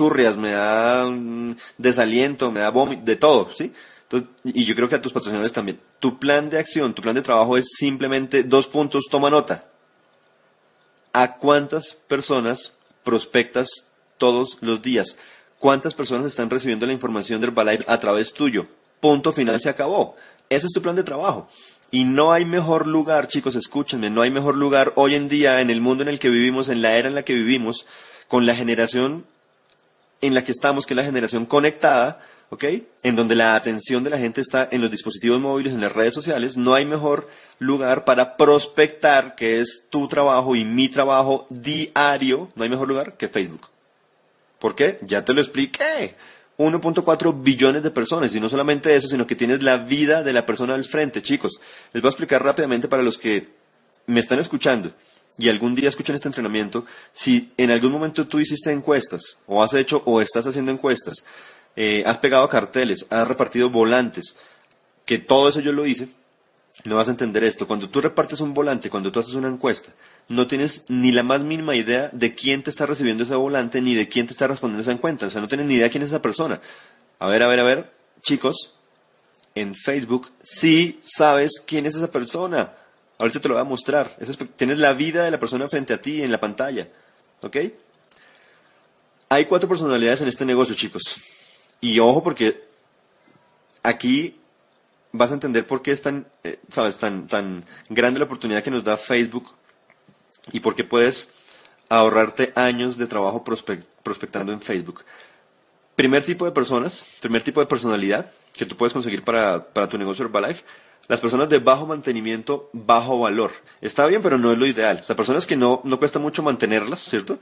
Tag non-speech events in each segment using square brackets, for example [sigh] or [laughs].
churrias, me da mm, desaliento, me da vómito, de todo, ¿sí? Y yo creo que a tus patrocinadores también. Tu plan de acción, tu plan de trabajo es simplemente dos puntos, toma nota. ¿A cuántas personas prospectas todos los días? ¿Cuántas personas están recibiendo la información del Herbalife a través tuyo? Punto final, se acabó. Ese es tu plan de trabajo. Y no hay mejor lugar, chicos, escúchenme, no hay mejor lugar hoy en día en el mundo en el que vivimos, en la era en la que vivimos, con la generación en la que estamos, que es la generación conectada, ¿ok? En donde la atención de la gente está en los dispositivos móviles, en las redes sociales, no hay mejor lugar para prospectar, que es tu trabajo y mi trabajo diario, no hay mejor lugar que Facebook. ¿Por qué? Ya te lo expliqué. 1.4 billones de personas, y no solamente eso, sino que tienes la vida de la persona al frente, chicos. Les voy a explicar rápidamente para los que me están escuchando y algún día escuchan este entrenamiento, si en algún momento tú hiciste encuestas, o has hecho o estás haciendo encuestas, eh, has pegado carteles, has repartido volantes, que todo eso yo lo hice, no vas a entender esto. Cuando tú repartes un volante, cuando tú haces una encuesta, no tienes ni la más mínima idea de quién te está recibiendo ese volante, ni de quién te está respondiendo esa encuesta. O sea, no tienes ni idea quién es esa persona. A ver, a ver, a ver, chicos, en Facebook sí sabes quién es esa persona. Ahorita te lo voy a mostrar. tienes la vida de la persona frente a ti en la pantalla. ¿Ok? Hay cuatro personalidades en este negocio, chicos. Y ojo porque aquí vas a entender por qué es tan, eh, sabes, tan, tan grande la oportunidad que nos da Facebook y por qué puedes ahorrarte años de trabajo prospectando en Facebook. Primer tipo de personas, primer tipo de personalidad que tú puedes conseguir para, para tu negocio Herbalife, las personas de bajo mantenimiento, bajo valor. Está bien, pero no es lo ideal. O sea, personas que no, no cuesta mucho mantenerlas, ¿cierto?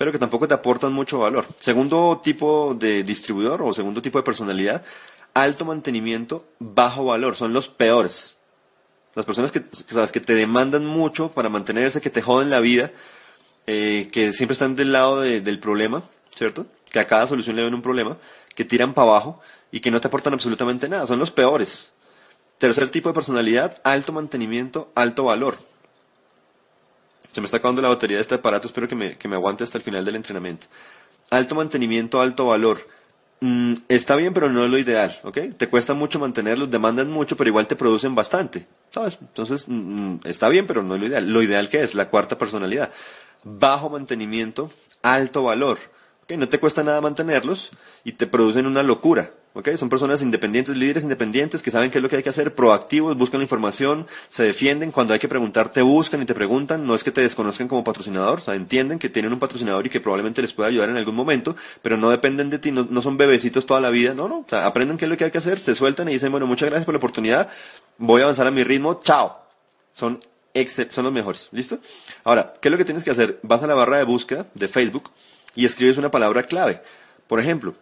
pero que tampoco te aportan mucho valor. Segundo tipo de distribuidor o segundo tipo de personalidad, alto mantenimiento, bajo valor, son los peores. Las personas que, que te demandan mucho para mantenerse, que te joden la vida, eh, que siempre están del lado del problema, ¿cierto? Que a cada solución le ven un problema, que tiran para abajo y que no te aportan absolutamente nada, son los peores. Tercer tipo de personalidad, alto mantenimiento, alto valor. Se me está acabando la batería de este aparato, espero que me, que me aguante hasta el final del entrenamiento. Alto mantenimiento, alto valor. Mm, está bien, pero no es lo ideal, ¿ok? Te cuesta mucho mantenerlos, demandan mucho, pero igual te producen bastante, ¿sabes? Entonces, mm, mm, está bien, pero no es lo ideal. Lo ideal que es, la cuarta personalidad. Bajo mantenimiento, alto valor. ¿ok? No te cuesta nada mantenerlos y te producen una locura. Okay, son personas independientes, líderes independientes que saben qué es lo que hay que hacer, proactivos, buscan la información, se defienden, cuando hay que preguntar te buscan y te preguntan, no es que te desconozcan como patrocinador, o sea, entienden que tienen un patrocinador y que probablemente les pueda ayudar en algún momento, pero no dependen de ti, no, son bebecitos toda la vida, no, no, o sea, aprenden qué es lo que hay que hacer, se sueltan y dicen, bueno, muchas gracias por la oportunidad, voy a avanzar a mi ritmo, chao. Son son los mejores, ¿listo? Ahora, ¿qué es lo que tienes que hacer? Vas a la barra de búsqueda de Facebook y escribes una palabra clave. Por ejemplo,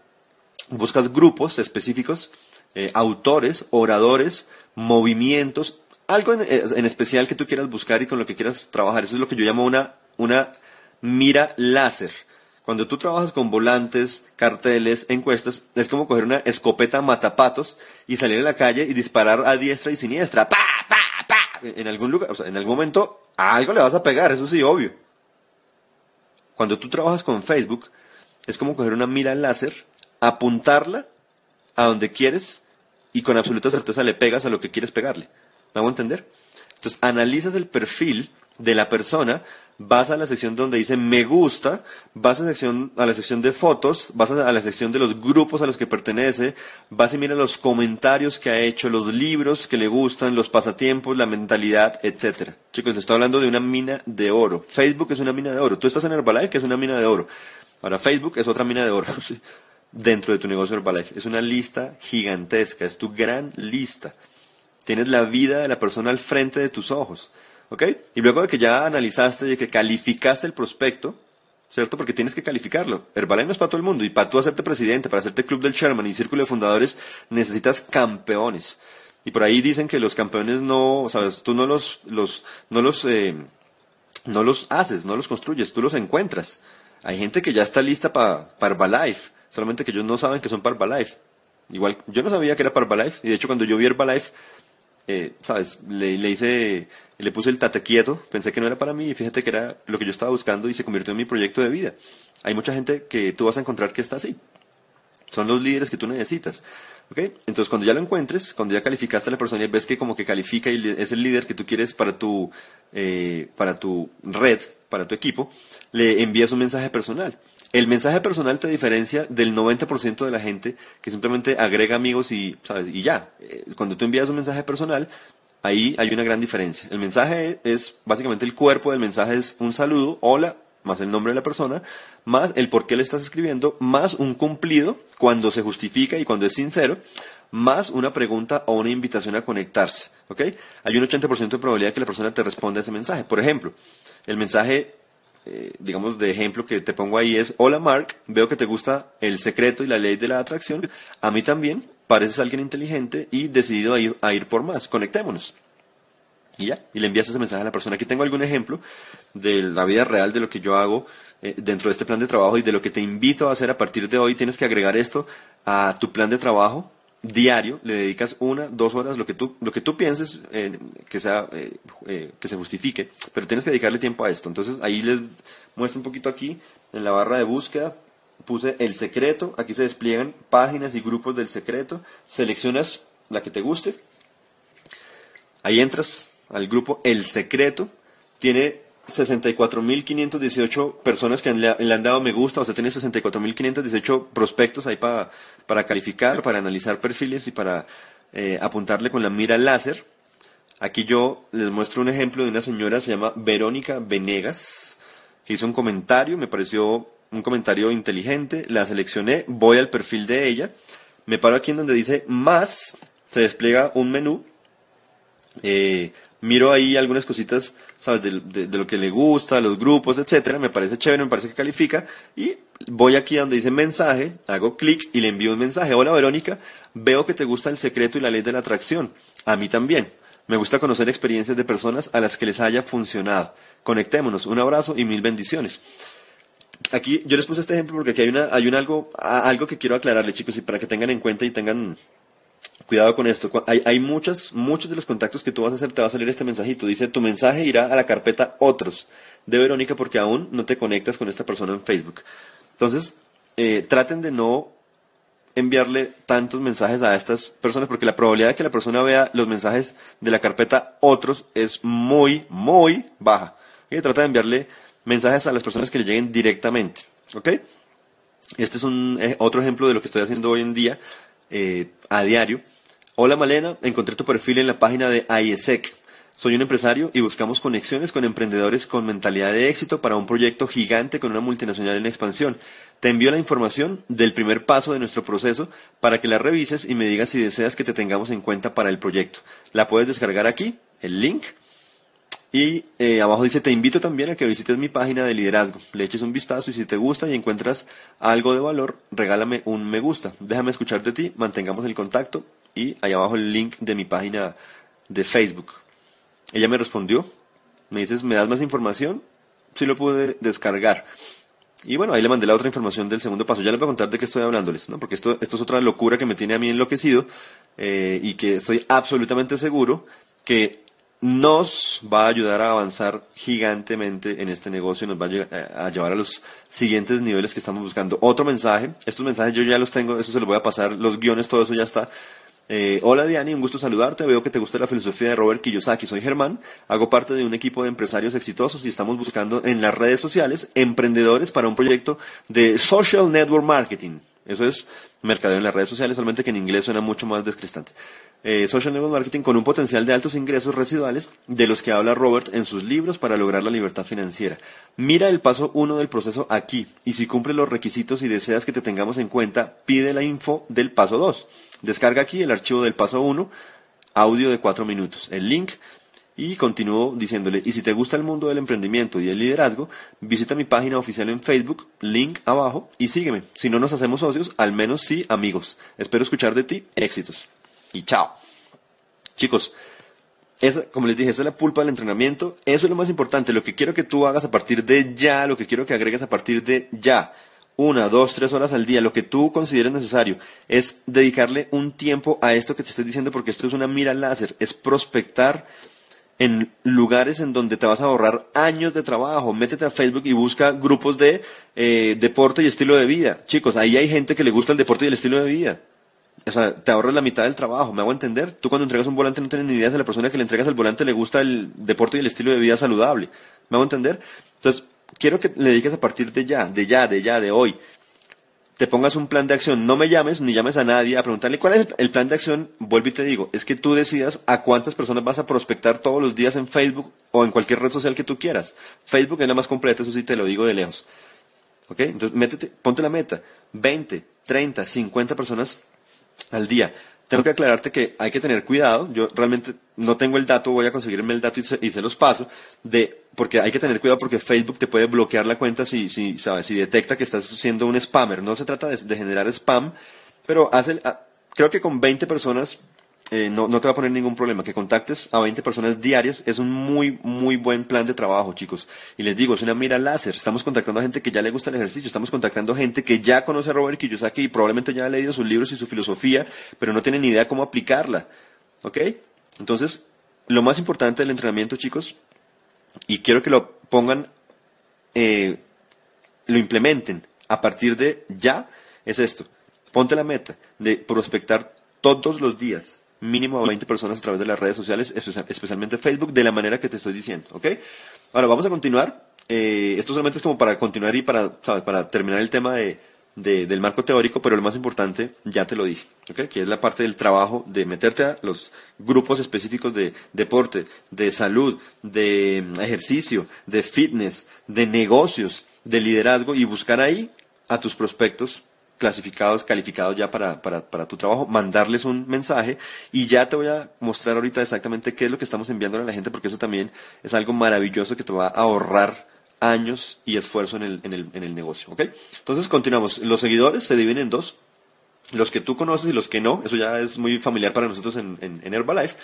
buscas grupos específicos, eh, autores, oradores, movimientos, algo eh, en, especial que tú quieras buscar y con lo que quieras trabajar. Eso es lo que yo llamo una, una mira láser. Cuando tú trabajas con volantes, carteles, encuestas, es como coger una escopeta matapatos y salir a la calle y disparar a diestra y siniestra. ¡Pa, pa, pa! En algún lugar, o sea, en algún momento a algo le vas a pegar, eso sí, obvio. Cuando tú trabajas con Facebook, es como coger una mira láser apuntarla a donde quieres y con absoluta certeza le pegas a lo que quieres pegarle. ¿Me hago entender? Entonces, analizas el perfil de la persona, vas a la sección donde dice me gusta, vas a la sección, a la sección de fotos, vas a la sección de los grupos a los que pertenece, vas y mira los comentarios que ha hecho, los libros que le gustan, los pasatiempos, la mentalidad, etcétera. Chicos, estoy hablando de una mina de oro. Facebook es una mina de oro. Tú estás en Herbalife, que es una mina de oro. Ahora, Facebook es otra mina de oro. [laughs] dentro de tu negocio Herbalife. Es una lista gigantesca, es tu gran lista. Tienes la vida de la persona al frente de tus ojos. ¿Ok? Y luego de que ya analizaste y de que calificaste el prospecto, ¿cierto? Porque tienes que calificarlo. Herbalife no es para todo el mundo. Y para tú hacerte presidente, para hacerte club del Sherman y círculo de fundadores, necesitas campeones. Y por ahí dicen que los campeones no, sabes, tú no los, los, no los, eh, no los haces, no los construyes, tú los encuentras. Hay gente que ya está lista para Herbalife solamente que ellos no saben que son para Herbalife. Igual, yo no sabía que era para Herbalife, y de hecho cuando yo vi Herbalife, eh, ¿sabes? Le, le hice le puse el tate quieto, pensé que no era para mí y fíjate que era lo que yo estaba buscando y se convirtió en mi proyecto de vida. Hay mucha gente que tú vas a encontrar que está así. Son los líderes que tú necesitas. Entonces, cuando ya lo encuentres, cuando ya calificaste a la persona y ves que como que califica y es el líder que tú quieres para tu, eh, para tu red, para tu equipo, le envías un mensaje personal. El mensaje personal te diferencia del 90% de la gente que simplemente agrega amigos y, ¿sabes? y ya. Eh, cuando tú envías un mensaje personal, ahí hay una gran diferencia. El mensaje es, básicamente el cuerpo del mensaje es un saludo, hola, más el nombre de la persona, más el por qué le estás escribiendo, más un cumplido cuando se justifica y cuando es sincero, más una pregunta o una invitación a conectarse. ¿ok? Hay un 80% de probabilidad que la persona te responda a ese mensaje. Por ejemplo, el mensaje, eh, digamos, de ejemplo que te pongo ahí es, hola Mark, veo que te gusta el secreto y la ley de la atracción. A mí también, pareces alguien inteligente y decidido a ir, a ir por más. Conectémonos. Y ya, y le envías ese mensaje a la persona. Aquí tengo algún ejemplo de la vida real de lo que yo hago eh, dentro de este plan de trabajo y de lo que te invito a hacer a partir de hoy. Tienes que agregar esto a tu plan de trabajo diario. Le dedicas una, dos horas, lo que tú, lo que tú pienses eh, que sea, eh, que se justifique, pero tienes que dedicarle tiempo a esto. Entonces ahí les muestro un poquito aquí en la barra de búsqueda. Puse el secreto, aquí se despliegan páginas y grupos del secreto, seleccionas la que te guste, ahí entras, al grupo El Secreto. Tiene 64.518 personas que le, han dado me gusta, o sea, tiene 64.518 prospectos ahí para, para calificar, para analizar perfiles y para eh, apuntarle con la mira láser. Aquí yo les muestro un ejemplo de una señora, se llama Verónica Venegas, que hizo un comentario, me pareció un comentario inteligente, la seleccioné, voy al perfil de ella, me paro aquí en donde dice más, se despliega un menú, eh, miro ahí algunas cositas, ¿sabes? De, lo que le gusta, los grupos, etcétera, me parece chévere, me parece que califica, y voy aquí donde dice mensaje, hago clic y le envío un mensaje. Hola Verónica, veo que te gusta el secreto y la ley de la atracción. A mí también. Me gusta conocer experiencias de personas a las que les haya funcionado. Conectémonos. Un abrazo y mil bendiciones. Aquí yo les puse este ejemplo porque aquí hay una, hay un algo, algo que quiero aclararle, chicos, y para que tengan en cuenta y tengan cuidado con esto. Hay, muchas, muchos de los contactos que tú vas a hacer, te va a salir este mensajito. Dice, tu mensaje irá a la carpeta otros de Verónica porque aún no te conectas con esta persona en Facebook. Entonces, eh, traten de no enviarle tantos mensajes a estas personas porque la probabilidad de que la persona vea los mensajes de la carpeta otros es muy, muy baja. Trata de enviarle mensajes a las personas que le lleguen directamente. ¿Ok? Este es un eh, otro ejemplo de lo que estoy haciendo hoy en día eh, a diario Hola Malena, encontré tu perfil en la página de IESEC. Soy un empresario y buscamos conexiones con emprendedores con mentalidad de éxito para un proyecto gigante con una multinacional en expansión. Te envío la información del primer paso de nuestro proceso para que la revises y me digas si deseas que te tengamos en cuenta para el proyecto. La puedes descargar aquí, el link. Y eh, abajo dice, te invito también a que visites mi página de liderazgo. Le eches un vistazo y si te gusta y encuentras algo de valor, regálame un me gusta. Déjame escuchar de ti, mantengamos el contacto y ahí abajo el link de mi página de Facebook. Ella me respondió, me dices, ¿me das más información? Sí lo pude descargar. Y bueno, ahí le mandé la otra información del segundo paso. Ya les voy a contar de qué estoy hablándoles, ¿no? Porque esto, esto es otra locura que me tiene a mí enloquecido eh, y que estoy absolutamente seguro que nos va a ayudar a avanzar gigantemente en este negocio, nos va a, a, llevar a los siguientes niveles que estamos buscando. Otro mensaje, estos mensajes yo ya los tengo, eso se los voy a pasar, los guiones, todo eso ya está eh, hola Diani, un gusto saludarte. Veo que te gusta la filosofía de Robert Kiyosaki. Soy Germán, hago parte de un equipo de empresarios exitosos y estamos buscando en las redes sociales emprendedores para un proyecto de social network marketing. Eso es mercadeo en las redes sociales, solamente que en inglés suena mucho más descristante. Eh, social Network Marketing con un potencial de altos ingresos residuales de los que habla Robert en sus libros para lograr la libertad financiera. Mira el paso 1 del proceso aquí y si cumple los requisitos y deseas que te tengamos en cuenta, pide la info del paso 2. Descarga aquí el archivo del paso 1, audio de 4 minutos, el link y continúo diciéndole, y si te gusta el mundo del emprendimiento y el liderazgo, visita mi página oficial en Facebook, link abajo, y sígueme. Si no nos hacemos socios, al menos sí amigos. Espero escuchar de ti. Éxitos y chao. Chicos, como les dije, esa es la pulpa del entrenamiento. Eso es lo más importante. Lo que quiero que tú hagas a partir de ya, lo que quiero que agregues a partir de ya, una, dos, tres horas al día, lo que tú consideres necesario, es dedicarle un tiempo a esto que te estoy diciendo porque esto es una mira láser, es prospectar en lugares en donde te vas a ahorrar años de trabajo. Métete a Facebook y busca grupos de eh, deporte y estilo de vida. Chicos, ahí hay gente que le gusta el deporte y el estilo de vida. O sea, te ahorras la mitad del trabajo, ¿me hago entender? Tú cuando entregas un volante no tienes ni idea si la persona que le entregas el volante le gusta el deporte y el estilo de vida saludable. ¿Me hago entender? Entonces, quiero que le dediques a partir de ya, de ya, de ya, de hoy, te pongas un plan de acción. No me llames ni llames a nadie a preguntarle cuál es el plan de acción. Vuelvo y te digo, es que tú decidas a cuántas personas vas a prospectar todos los días en Facebook o en cualquier red social que tú quieras. Facebook es la más completa, eso sí te lo digo de lejos. ¿Ok? Entonces, métete, ponte la meta. 20, 30, 50 personas al día tengo que aclararte que hay que tener cuidado. Yo realmente no tengo el dato, voy a conseguirme el dato y se, los paso. De, porque hay que tener cuidado porque Facebook te puede bloquear la cuenta si, si, sabes, si detecta que estás siendo un spammer. No se trata de, de generar spam, pero hace, ah, creo que con 20 personas eh, no, no te va a poner ningún problema. Que contactes a 20 personas diarias es un muy, muy buen plan de trabajo, chicos. Y les digo, es una mira láser. Estamos contactando a gente que ya le gusta el ejercicio, estamos contactando a gente que ya conoce a Robert Kiyosaki y probablemente ya ha leído sus libros y su filosofía, pero no tiene ni idea cómo aplicarla. ¿Ok? Entonces, lo más importante del entrenamiento, chicos, y quiero que lo pongan, eh, lo implementen a partir de ya, es esto. Ponte la meta de prospectar todos los días mínimo a 20 personas a través de las redes sociales, especialmente Facebook, de la manera que te estoy diciendo, ¿ok? Ahora vamos a continuar. Eh, esto solamente es como para continuar y para, para terminar el tema de, del marco teórico, pero lo más importante ya te lo dije, ¿ok? Que es la parte del trabajo de meterte a los grupos específicos de deporte, de salud, de ejercicio, de fitness, de negocios, de liderazgo y buscar ahí a tus prospectos clasificados, calificados ya para, para, para, tu trabajo, mandarles un mensaje y ya te voy a mostrar ahorita exactamente qué es lo que estamos enviando a la gente porque eso también es algo maravilloso que te va a ahorrar años y esfuerzo en el, en el, en el negocio, ¿ok? Entonces continuamos. Los seguidores se dividen en dos. Los que tú conoces y los que no, eso ya es muy familiar para nosotros en, en, en Herbalife.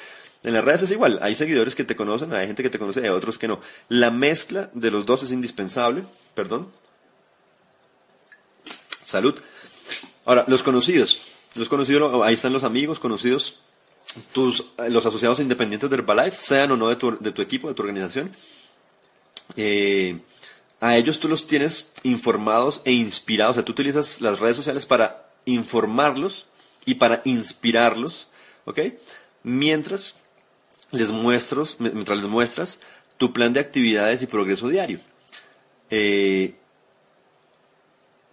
En las redes es igual, hay seguidores que te conocen, hay gente que te conoce y hay otros que no. La mezcla de los dos es indispensable, perdón. Salud. Ahora, los conocidos. Los conocidos, ahí están los amigos, conocidos, tus, los asociados independientes de Herbalife, sean o no de tu, de tu equipo, de tu organización. Eh, a ellos tú los tienes informados e inspirados. O sea, tú utilizas las redes sociales para informarlos y para inspirarlos, ¿ok? Mientras les muestras, mientras les muestras tu plan de actividades y progreso diario. Eh,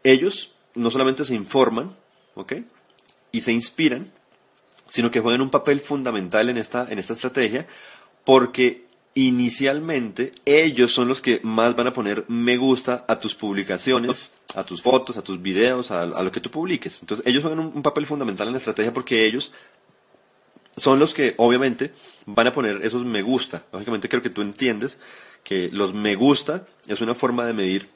ellos no solamente se informan, ¿ok? Y se inspiran, sino que juegan un papel fundamental en esta, en esta estrategia, porque inicialmente ellos son los que más van a poner me gusta a tus publicaciones, a tus fotos, a tus videos, a, lo que tú publiques. Entonces ellos juegan un, papel fundamental en la estrategia porque ellos son los que obviamente van a poner esos me gusta. Lógicamente creo que tú entiendes que los me gusta es una forma de medir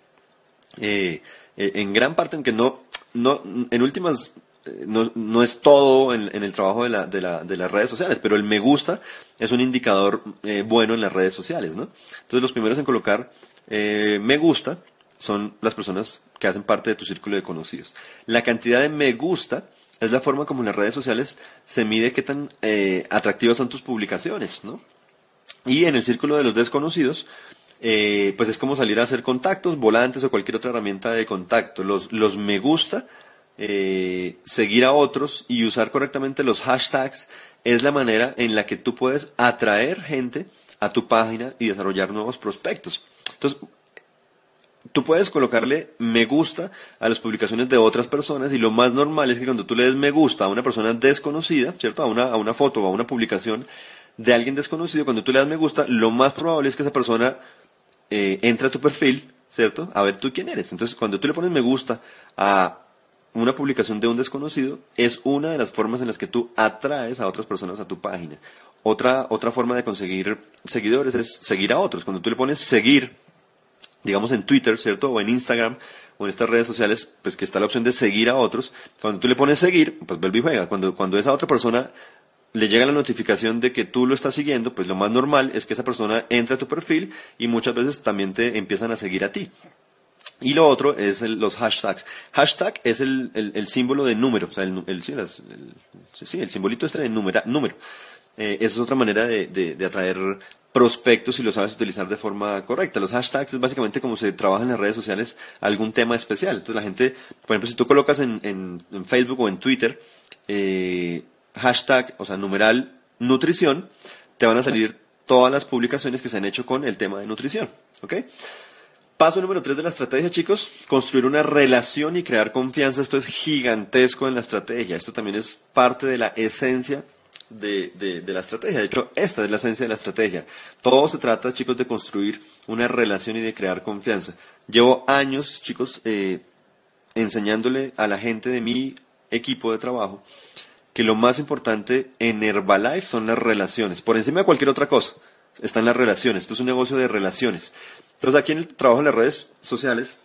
eh, eh, en gran parte, aunque no, no, en últimas, eh, no, no es todo en, el trabajo de, la, de, la, de, las redes sociales, pero el me gusta es un indicador eh, bueno en las redes sociales, ¿no? Entonces los primeros en colocar me gusta son las personas que hacen parte de tu círculo de conocidos. La cantidad de me gusta es la forma como en las redes sociales se mide qué tan atractivas son tus publicaciones, ¿no? Y en el círculo de los desconocidos, eh, pues es como salir a hacer contactos, volantes o cualquier otra herramienta de contacto. Los, los me gusta, eh, seguir a otros y usar correctamente los hashtags es la manera en la que tú puedes atraer gente a tu página y desarrollar nuevos prospectos. Entonces, tú puedes colocarle me gusta a las publicaciones de otras personas y lo más normal es que cuando tú le des me gusta a una persona desconocida, ¿cierto? A una, a una foto o a una publicación de alguien desconocido, cuando tú le das me gusta, lo más probable es que esa persona eh, entra a tu perfil, ¿cierto? A ver tú quién eres. Entonces, cuando tú le pones me gusta a una publicación de un desconocido, es una de las formas en las que tú atraes a otras personas a tu página. Otra, otra forma de conseguir seguidores es seguir a otros. Cuando tú le pones seguir, digamos en Twitter, ¿cierto? O en Instagram, o en estas redes sociales, pues que está la opción de seguir a otros. Cuando tú le pones seguir, pues vuelve y juega. Cuando, cuando esa otra persona le llega la notificación de que tú lo estás siguiendo, pues lo más normal es que esa persona entre a tu perfil y muchas veces también te empiezan a seguir a ti. Y lo otro es los hashtags. Hashtag es el, símbolo de número, o sea, el, sí, el simbolito este de número. Eh, esa es otra manera de, atraer prospectos si lo sabes utilizar de forma correcta. Los hashtags es básicamente como se trabaja en las redes sociales algún tema especial. Entonces la gente, por ejemplo, si tú colocas en, en, Facebook o en Twitter eh, hashtag, o sea, numeral nutrición, te van a salir todas las publicaciones que se han hecho con el tema de nutrición. ¿Ok? Paso número tres de la estrategia, chicos, construir una relación y crear confianza. Esto es gigantesco en la estrategia. Esto también es parte de la esencia de, de, la estrategia. De hecho, esta es la esencia de la estrategia. Todo se trata, chicos, de construir una relación y de crear confianza. Llevo años, chicos, eh, enseñándole a la gente de mi equipo de trabajo que lo más importante en Herbalife son las relaciones. Por encima de cualquier otra cosa están las relaciones. Esto es un negocio de relaciones. Entonces, aquí en el trabajo en las redes sociales,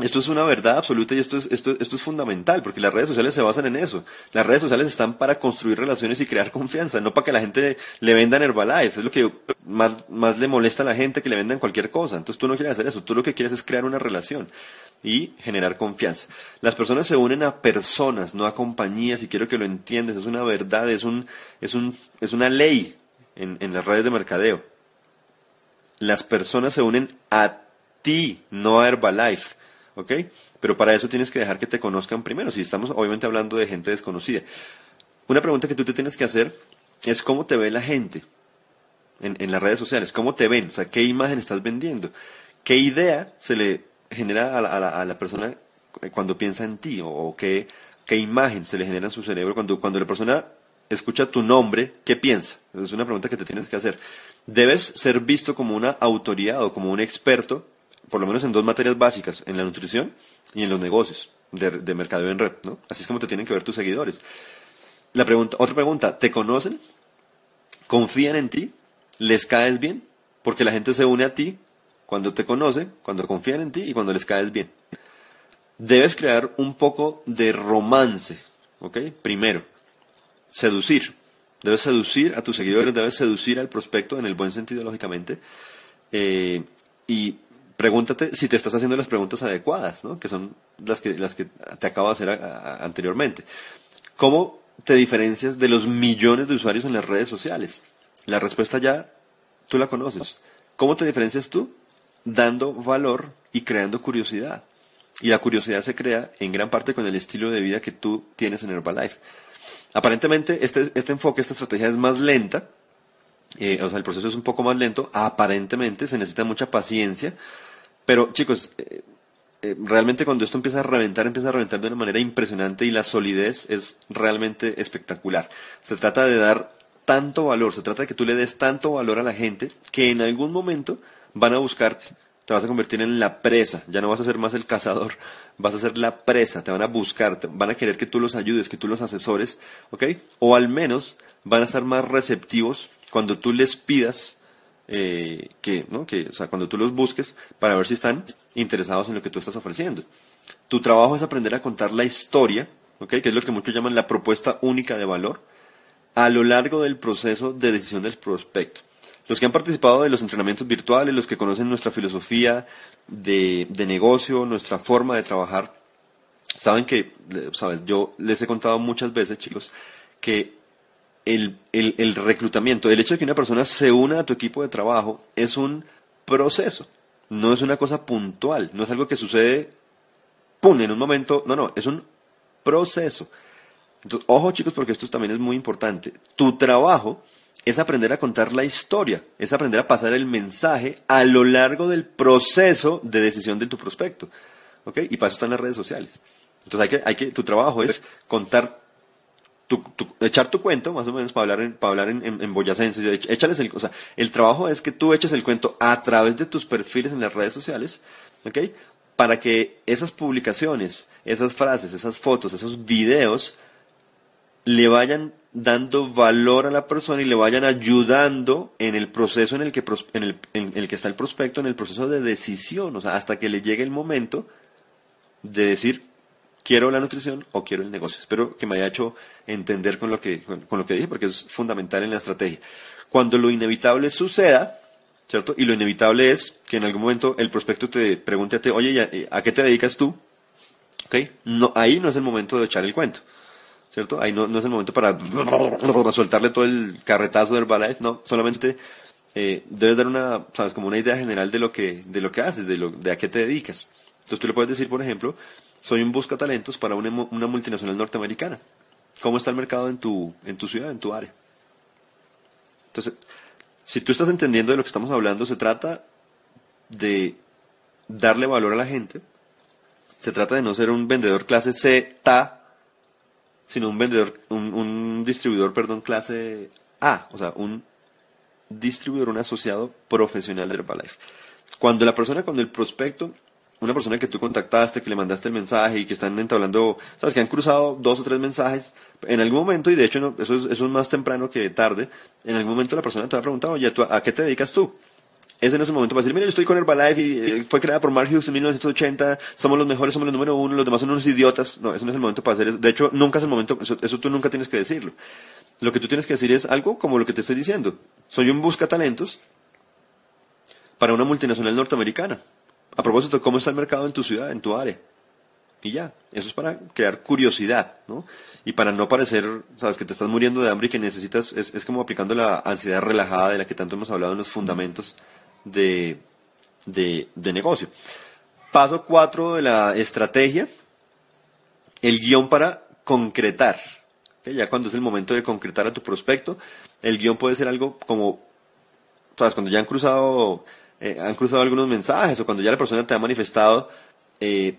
esto es una verdad absoluta y esto es, esto, esto es fundamental, porque las redes sociales se basan en eso. Las redes sociales están para construir relaciones y crear confianza, no para que la gente le venda en Herbalife. Es lo que más, más le molesta a la gente que le vendan cualquier cosa. Entonces tú no quieres hacer eso, tú lo que quieres es crear una relación y generar confianza. Las personas se unen a personas, no a compañías, y quiero que lo entiendas, es una verdad, es, un, es, un, es una ley en, en las redes de mercadeo. Las personas se unen a ti, no a Herbalife. ¿ok? Pero para eso tienes que dejar que te conozcan primero, si estamos obviamente hablando de gente desconocida. Una pregunta que tú te tienes que hacer es cómo te ve la gente en, las redes sociales, cómo te ven, o sea, qué imagen estás vendiendo, qué idea se le genera a la, persona cuando piensa en ti, o, qué, qué imagen se le genera en su cerebro cuando, cuando la persona escucha tu nombre, ¿qué piensa? Es una pregunta que te tienes que hacer. Debes ser visto como una autoridad o como un experto por lo menos en dos materias básicas, en la nutrición y en los negocios de, de mercadeo en red, ¿no? Así es como te tienen que ver tus seguidores. La pregunta, otra pregunta, ¿te conocen? ¿Confían en ti? ¿Les caes bien? Porque la gente se une a ti cuando te conoce, cuando confían en ti y cuando les caes bien. Debes crear un poco de romance, ¿ok? Primero, seducir. Debes seducir a tus seguidores, debes seducir al prospecto en el buen sentido, lógicamente. Eh, y pregúntate si te estás haciendo las preguntas adecuadas, ¿no? que son las que, las que te acabo de hacer anteriormente. ¿Cómo te diferencias de los millones de usuarios en las redes sociales? La respuesta ya tú la conoces. ¿Cómo te diferencias tú? Dando valor y creando curiosidad. Y la curiosidad se crea en gran parte con el estilo de vida que tú tienes en Herbalife. Aparentemente, este, este enfoque, esta estrategia es más lenta, eh, o sea, el proceso es un poco más lento, aparentemente se necesita mucha paciencia, pero chicos, eh, eh, realmente cuando esto empieza a reventar, empieza a reventar de una manera impresionante y la solidez es realmente espectacular. Se trata de dar tanto valor, se trata de que tú le des tanto valor a la gente que en algún momento van a buscarte, te vas a convertir en la presa, ya no vas a ser más el cazador, [laughs] vas a ser la presa, te van a buscar, van a querer que tú los ayudes, que tú los asesores, ¿ok? O al menos van a estar más receptivos cuando tú les pidas eh, que, ¿no? que, o sea, cuando tú los busques para ver si están interesados en lo que tú estás ofreciendo. Tu trabajo es aprender a contar la historia, ¿okay? que es lo que muchos llaman la propuesta única de valor, a lo largo del proceso de decisión del prospecto. Los que han participado de los entrenamientos virtuales, los que conocen nuestra filosofía de, de negocio, nuestra forma de trabajar, saben que, sabes, yo les he contado muchas veces, chicos, que el, el, el, reclutamiento, el hecho de que una persona se una a tu equipo de trabajo es un proceso, no es una cosa puntual, no es algo que sucede, pum, en un momento, no, no, es un proceso. Entonces, ojo chicos, porque esto también es muy importante. Tu trabajo es aprender a contar la historia, es aprender a pasar el mensaje a lo largo del proceso de decisión de tu prospecto. ¿Ok? Y para eso están las redes sociales. Entonces hay que, hay que, tu trabajo es contar echar tu cuento, más o menos, para hablar en, para hablar en, en, boyacense. Échales el, o el trabajo es que tú eches el cuento a través de tus perfiles en las redes sociales, ¿ok? Para que esas publicaciones, esas frases, esas fotos, esos videos, le vayan dando valor a la persona y le vayan ayudando en el proceso en el que, en el, en el que está el prospecto, en el proceso de decisión, o sea, hasta que le llegue el momento de decir, quiero la nutrición o quiero el negocio. Espero que me haya hecho entender con lo que, con, lo que dije, porque es fundamental en la estrategia. Cuando lo inevitable suceda, ¿cierto? Y lo inevitable es que en algún momento el prospecto te pregunte oye, ¿a qué te dedicas tú? ¿Ok? No, ahí no es el momento de echar el cuento. ¿Cierto? Ahí no, no es el momento para [laughs] soltarle todo el carretazo del ballet, no, solamente eh, debes dar una, sabes, como una idea general de lo que, de lo que haces, de, lo, de a qué te dedicas. Entonces tú le puedes decir, por ejemplo, soy un busca talentos para una, una multinacional norteamericana. ¿Cómo está el mercado en tu, en tu ciudad, en tu área? Entonces, si tú estás entendiendo de lo que estamos hablando, se trata de darle valor a la gente. Se trata de no ser un vendedor clase Z, sino un vendedor, un, un distribuidor, perdón, clase A, o sea, un distribuidor, un asociado profesional de Herbalife. Cuando la persona, cuando el prospecto, una persona que tú contactaste, que le mandaste el mensaje y que están entablando, sabes, que han cruzado dos o tres mensajes, en algún momento, y de hecho eso, es, eso es más temprano que tarde, en algún momento la persona te va a preguntar, oye, ¿a qué te dedicas tú? Ese no es el momento para decir, mira, yo estoy con Herbalife y eh, fue creada por Mark Hughes en 1980, somos los mejores, somos los número uno, los demás son unos idiotas. No, ese no es el momento para hacer eso. De hecho, nunca es el momento, eso, tú nunca tienes que decirlo. Lo que tú tienes que decir es algo como lo que te estoy diciendo. Soy un busca talentos para una multinacional norteamericana. A propósito, ¿cómo está el mercado en tu ciudad, en tu área? Y ya, eso es para crear curiosidad, ¿no? Y para no parecer, sabes, que te estás muriendo de hambre y que necesitas, es, es como aplicando la ansiedad relajada de la que tanto hemos hablado en los fundamentos de, de, negocio. Paso cuatro de la estrategia, el guion para concretar. Ya cuando es el momento de concretar a tu prospecto, el guion puede ser algo como, sabes, cuando ya han cruzado, eh, han cruzado algunos mensajes o cuando ya la persona te ha manifestado eh,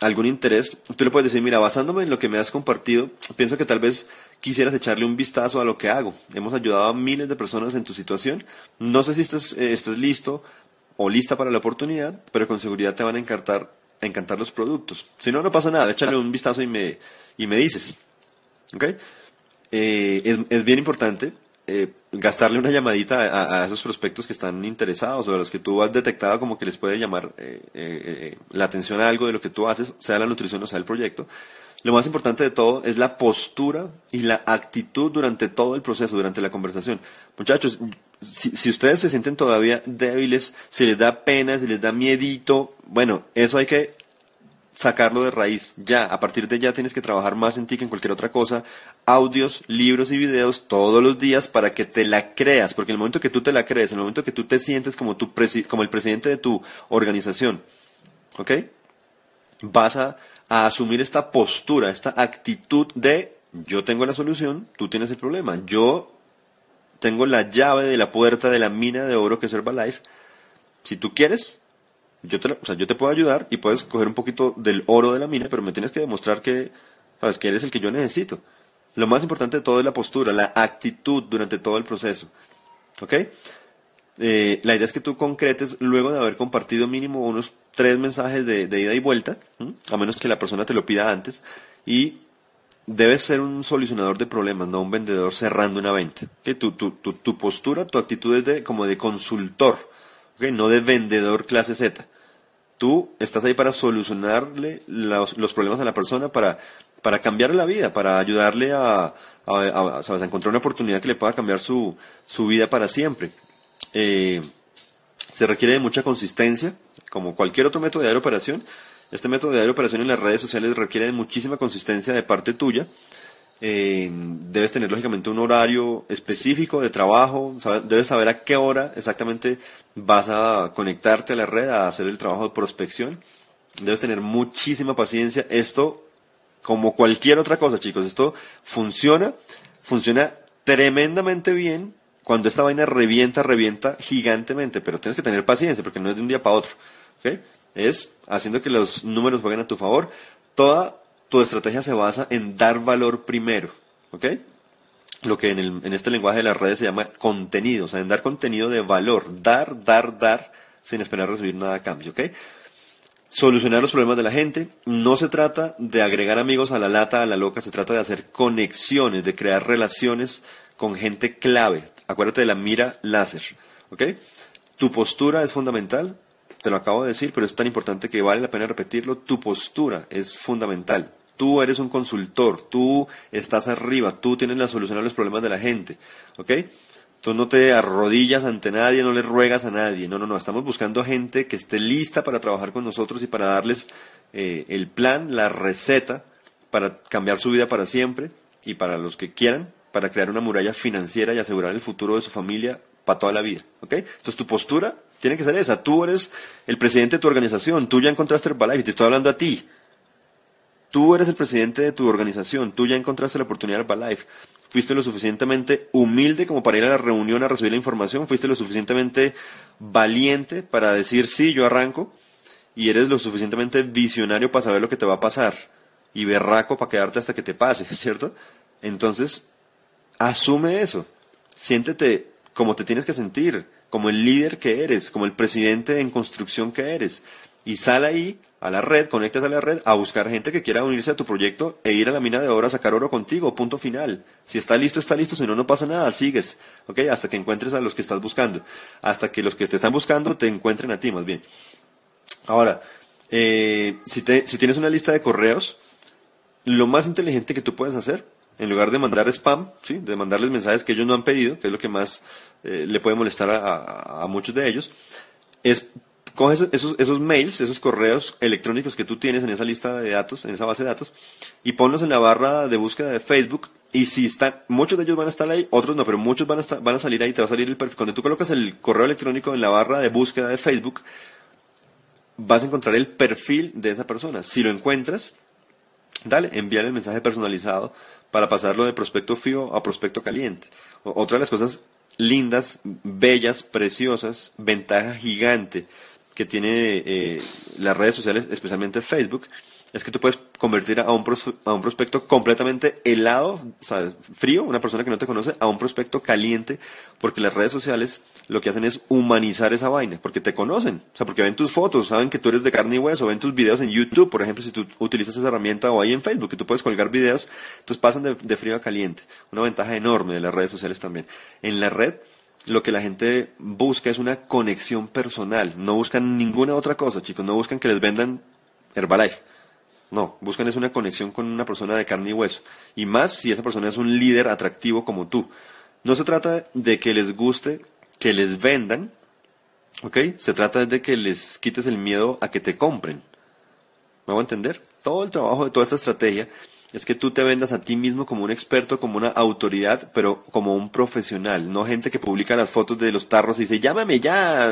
algún interés, tú le puedes decir, mira, basándome en lo que me has compartido, pienso que tal vez quisieras echarle un vistazo a lo que hago. Hemos ayudado a miles de personas en tu situación. No sé si estás, eh, listo o lista para la oportunidad, pero con seguridad te van a encantar, encantar los productos. Si no, no pasa nada, échale un vistazo y me, y me dices. Eh, es, es, bien importante eh, gastarle una llamadita a, a, esos prospectos que están interesados o a los que tú has detectado como que les puede llamar la atención a algo de lo que tú haces, sea la nutrición o sea el proyecto lo más importante de todo es la postura y la actitud durante todo el proceso, durante la conversación. Muchachos, si, ustedes se sienten todavía débiles, si les da pena, si les da miedito, bueno, eso hay que sacarlo de raíz. Ya, a partir de ya tienes que trabajar más en ti que en cualquier otra cosa. Audios, libros y videos todos los días para que te la creas, porque en el momento que tú te la crees, el momento que tú te sientes como, tu como el presidente de tu organización, ¿ok? Vas a a asumir esta postura, esta actitud de yo tengo la solución, tú tienes el problema. Yo tengo la llave de la puerta de la mina de oro que es Herbalife. Si tú quieres, yo te, puedo ayudar y puedes coger un poquito del oro de la mina, pero me tienes que demostrar que, sabes, que eres el que yo necesito. Lo más importante de todo es la postura, la actitud durante todo el proceso. ¿Ok? Eh, la idea es que tú concretes luego de haber compartido mínimo unos tres mensajes de, ida y vuelta, a menos que la persona te lo pida antes, y debes ser un solucionador de problemas, no un vendedor cerrando una venta. Tu, tu, tu, postura, tu actitud es de, como de consultor, no de vendedor clase Z. Tú estás ahí para solucionarle los, problemas a la persona, para, para cambiarle la vida, para ayudarle a, a, encontrar una oportunidad que le pueda cambiar su, su vida para siempre. Eh, se requiere de mucha consistencia, como cualquier otro método de operación. Este método de operación en las redes sociales requiere de muchísima consistencia de parte tuya. Eh, debes tener lógicamente un horario específico de trabajo, debes saber a qué hora exactamente vas a conectarte a la red a hacer el trabajo de prospección. Debes tener muchísima paciencia. Esto, como cualquier otra cosa, chicos, esto funciona, funciona tremendamente bien cuando esta vaina revienta, revienta gigantemente, pero tienes que tener paciencia porque no es de un día para otro. Es haciendo que los números jueguen a tu favor. Toda tu estrategia se basa en dar valor primero. ¿Ok? Lo que en, el, en este lenguaje de las redes se llama contenido, o sea, en dar contenido de valor. Dar, dar, dar, sin esperar recibir nada a cambio. ¿Ok? solucionar los problemas de la gente. No se trata de agregar amigos a la lata, a la loca, se trata de hacer conexiones, de crear relaciones con gente clave. Acuérdate de la mira láser, ¿ok? Tu postura es fundamental, te lo acabo de decir, pero es tan importante que vale la pena repetirlo. Tu postura es fundamental. Tú eres un consultor, tú estás arriba, tú tienes la solución a los problemas de la gente, ¿ok? Tú no te arrodillas ante nadie, no le ruegas a nadie. No, no, no. Estamos buscando gente que esté lista para trabajar con nosotros y para darles eh, el plan, la receta para cambiar su vida para siempre y para los que quieran para crear una muralla financiera y asegurar el futuro de su familia para toda la vida, ¿ok? Entonces tu postura tiene que ser esa. Tú eres el presidente de tu organización, tú ya encontraste Herbalife y te estoy hablando a ti. Tú eres el presidente de tu organización, tú ya encontraste la oportunidad de Herbalife. Fuiste lo suficientemente humilde como para ir a la reunión a recibir la información, fuiste lo suficientemente valiente para decir sí, yo arranco, y eres lo suficientemente visionario para saber lo que te va a pasar, y berraco para quedarte hasta que te pase, [laughs] ¿cierto? Entonces, asume eso, siéntete como te tienes que sentir, como el líder que eres, como el presidente en construcción que eres. Y sal ahí a la red, conectas a la red a buscar gente que quiera unirse a tu proyecto e ir a la mina de oro a sacar oro contigo, punto final. Si está listo, está listo, si no, no pasa nada, sigues, ¿ok? Hasta que encuentres a los que estás buscando, hasta que los que te están buscando te encuentren a ti, más bien. Ahora, eh, si, si tienes una lista de correos, lo más inteligente que tú puedes hacer en lugar de mandar spam, ¿sí? de mandarles mensajes que ellos no han pedido, que es lo que más eh, le puede molestar a, muchos de ellos, es coge esos, mails, esos correos electrónicos que tú tienes en esa lista de datos, en esa base de datos, y ponlos en la barra de búsqueda de Facebook. Y si están, muchos de ellos van a estar ahí, otros no, pero muchos van a, estar, van a salir ahí, te va a salir el perfil. Cuando tú colocas el correo electrónico en la barra de búsqueda de Facebook, vas a encontrar el perfil de esa persona. Si lo encuentras, dale, envíale el mensaje personalizado para pasarlo de prospecto frío a prospecto caliente. Otra de las cosas lindas, bellas, preciosas, ventaja gigante que tiene eh, las redes sociales, especialmente Facebook, es que tú puedes convertir a un, a un prospecto completamente helado, frío, una persona que no te conoce, a un prospecto caliente, porque las redes sociales lo que hacen es humanizar esa vaina, porque te conocen, o sea, porque ven tus fotos, saben que tú eres de carne y hueso, ven tus videos en YouTube, por ejemplo, si tú utilizas esa herramienta o ahí en Facebook, que tú puedes colgar videos, entonces pasan de, de frío a caliente, una ventaja enorme de las redes sociales también. En la red, lo que la gente busca es una conexión personal, no buscan ninguna otra cosa, chicos, no buscan que les vendan Herbalife. No, buscan es una conexión con una persona de carne y hueso. Y más si esa persona es un líder atractivo como tú. No se trata de que les guste que les vendan, ¿ok? Se trata de que les quites el miedo a que te compren. ¿Me voy a entender? Todo el trabajo de toda esta estrategia es que tú te vendas a ti mismo como un experto, como una autoridad, pero como un profesional, no gente que publica las fotos de los tarros y dice, llámame ya.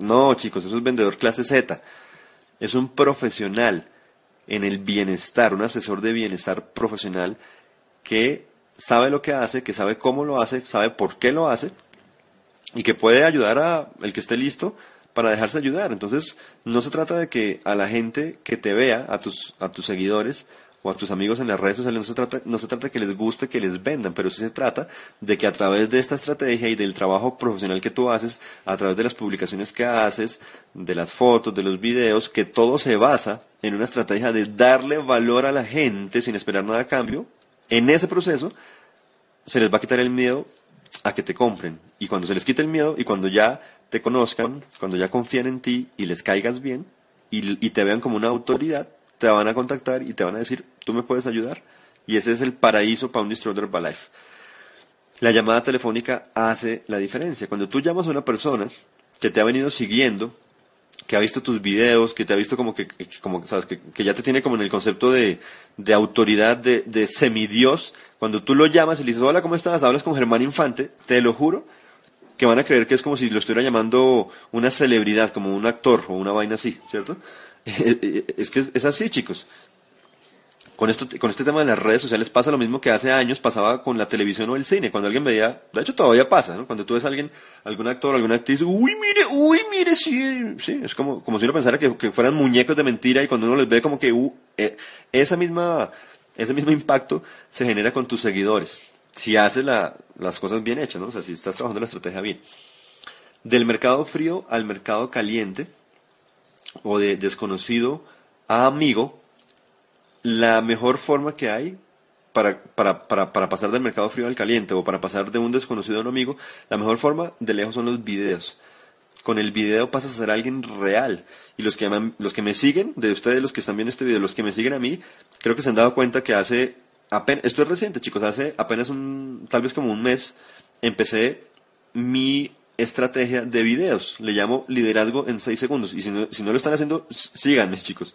No, chicos, eso es vendedor clase Z. Es un profesional en el bienestar, un asesor de bienestar profesional que sabe lo que hace, que sabe cómo lo hace, sabe por qué lo hace y que puede ayudar a el que esté listo para dejarse ayudar. Entonces, no se trata de que a la gente que te vea, a tus, a tus seguidores o a tus amigos en las redes sociales, no se, trata, no se trata que les guste que les vendan, pero sí se trata de que a través de esta estrategia y del trabajo profesional que tú haces, a través de las publicaciones que haces, de las fotos, de los videos, que todo se basa en una estrategia de darle valor a la gente sin esperar nada a cambio. En ese proceso, se les va a quitar el miedo a que te compren. Y cuando se les quite el miedo y cuando ya te conozcan, cuando ya confían en ti y les caigas bien y, te vean como una autoridad, te van a contactar y te van a decir, tú me puedes ayudar. Y ese es el paraíso para un distribuidor Herbalife. La llamada telefónica hace la diferencia. Cuando tú llamas a una persona que te ha venido siguiendo, que ha visto tus videos, que te ha visto como que, como, sabes, que, ya te tiene como en el concepto de, de autoridad, de, de semidios, cuando tú lo llamas y le dices, hola, ¿cómo estás? Hablas con Germán Infante, te lo juro, que van a creer que es como si lo estuviera llamando una celebridad, como un actor o una vaina así, ¿cierto? [laughs] es que es así, chicos con, esto, con este tema de las redes sociales pasa lo mismo que hace años pasaba con la televisión o el cine. Cuando alguien veía, de hecho todavía pasa, ¿no? Cuando tú ves a alguien, algún actor, alguna actriz, uy, mire, uy, mire, sí, sí, es como, como si uno pensara que, que fueran muñecos de mentira y cuando uno les ve como que, uh, eh, esa misma, ese mismo impacto se genera con tus seguidores. Si haces la, las cosas bien hechas, ¿no? O sea, si estás trabajando la estrategia bien. Del mercado frío al mercado caliente, o de desconocido a amigo, la mejor forma que hay para, para, para, para, pasar del mercado frío al caliente o para pasar de un desconocido a un amigo, la mejor forma de lejos son los videos. Con el video pasas a ser alguien real. Y los que, los que me siguen, de ustedes los que están viendo este video, los que me siguen a mí, creo que se han dado cuenta que hace apenas, esto es reciente chicos, hace apenas un, tal vez como un mes, empecé mi estrategia de videos. Le llamo liderazgo en 6 segundos. Y si no, si no lo están haciendo, síganme chicos.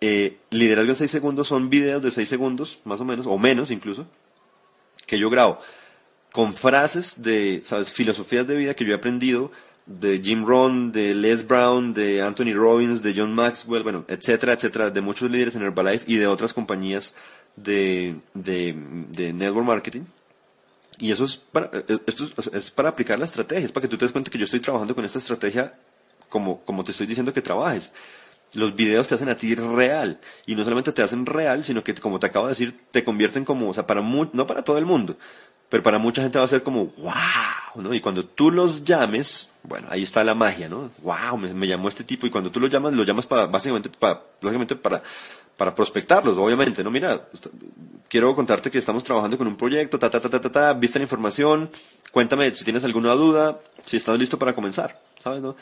Eh, liderazgo en 6 segundos son videos de 6 segundos, más o menos, o menos incluso, que yo grabo con frases de, ¿sabes? Filosofías de vida que yo he aprendido de Jim Rohn, de Les Brown, de Anthony Robbins, de John Maxwell, bueno, etcétera, etcétera, de muchos líderes en Herbalife y de otras compañías de, de, de network marketing. Y eso es para, esto es, para aplicar la estrategia, es para que tú te des cuenta que yo estoy trabajando con esta estrategia como, como te estoy diciendo que trabajes. Los videos te hacen a ti real. Y no solamente te hacen real, sino que, como te acabo de decir, te convierten como, o sea, para no para todo el mundo, pero para mucha gente va a ser como, wow, ¿no? Y cuando tú los llames, bueno, ahí está la magia, ¿no? Wow, me, llamó este tipo. Y cuando tú lo llamas, lo llamas para, básicamente, para, lógicamente, para, para prospectarlos, obviamente, ¿no? Mira, quiero contarte que estamos trabajando con un proyecto, ta, ta, ta, ta, ta, ta, viste la información, cuéntame si tienes alguna duda, si estás listo para comenzar, ¿sabes, no?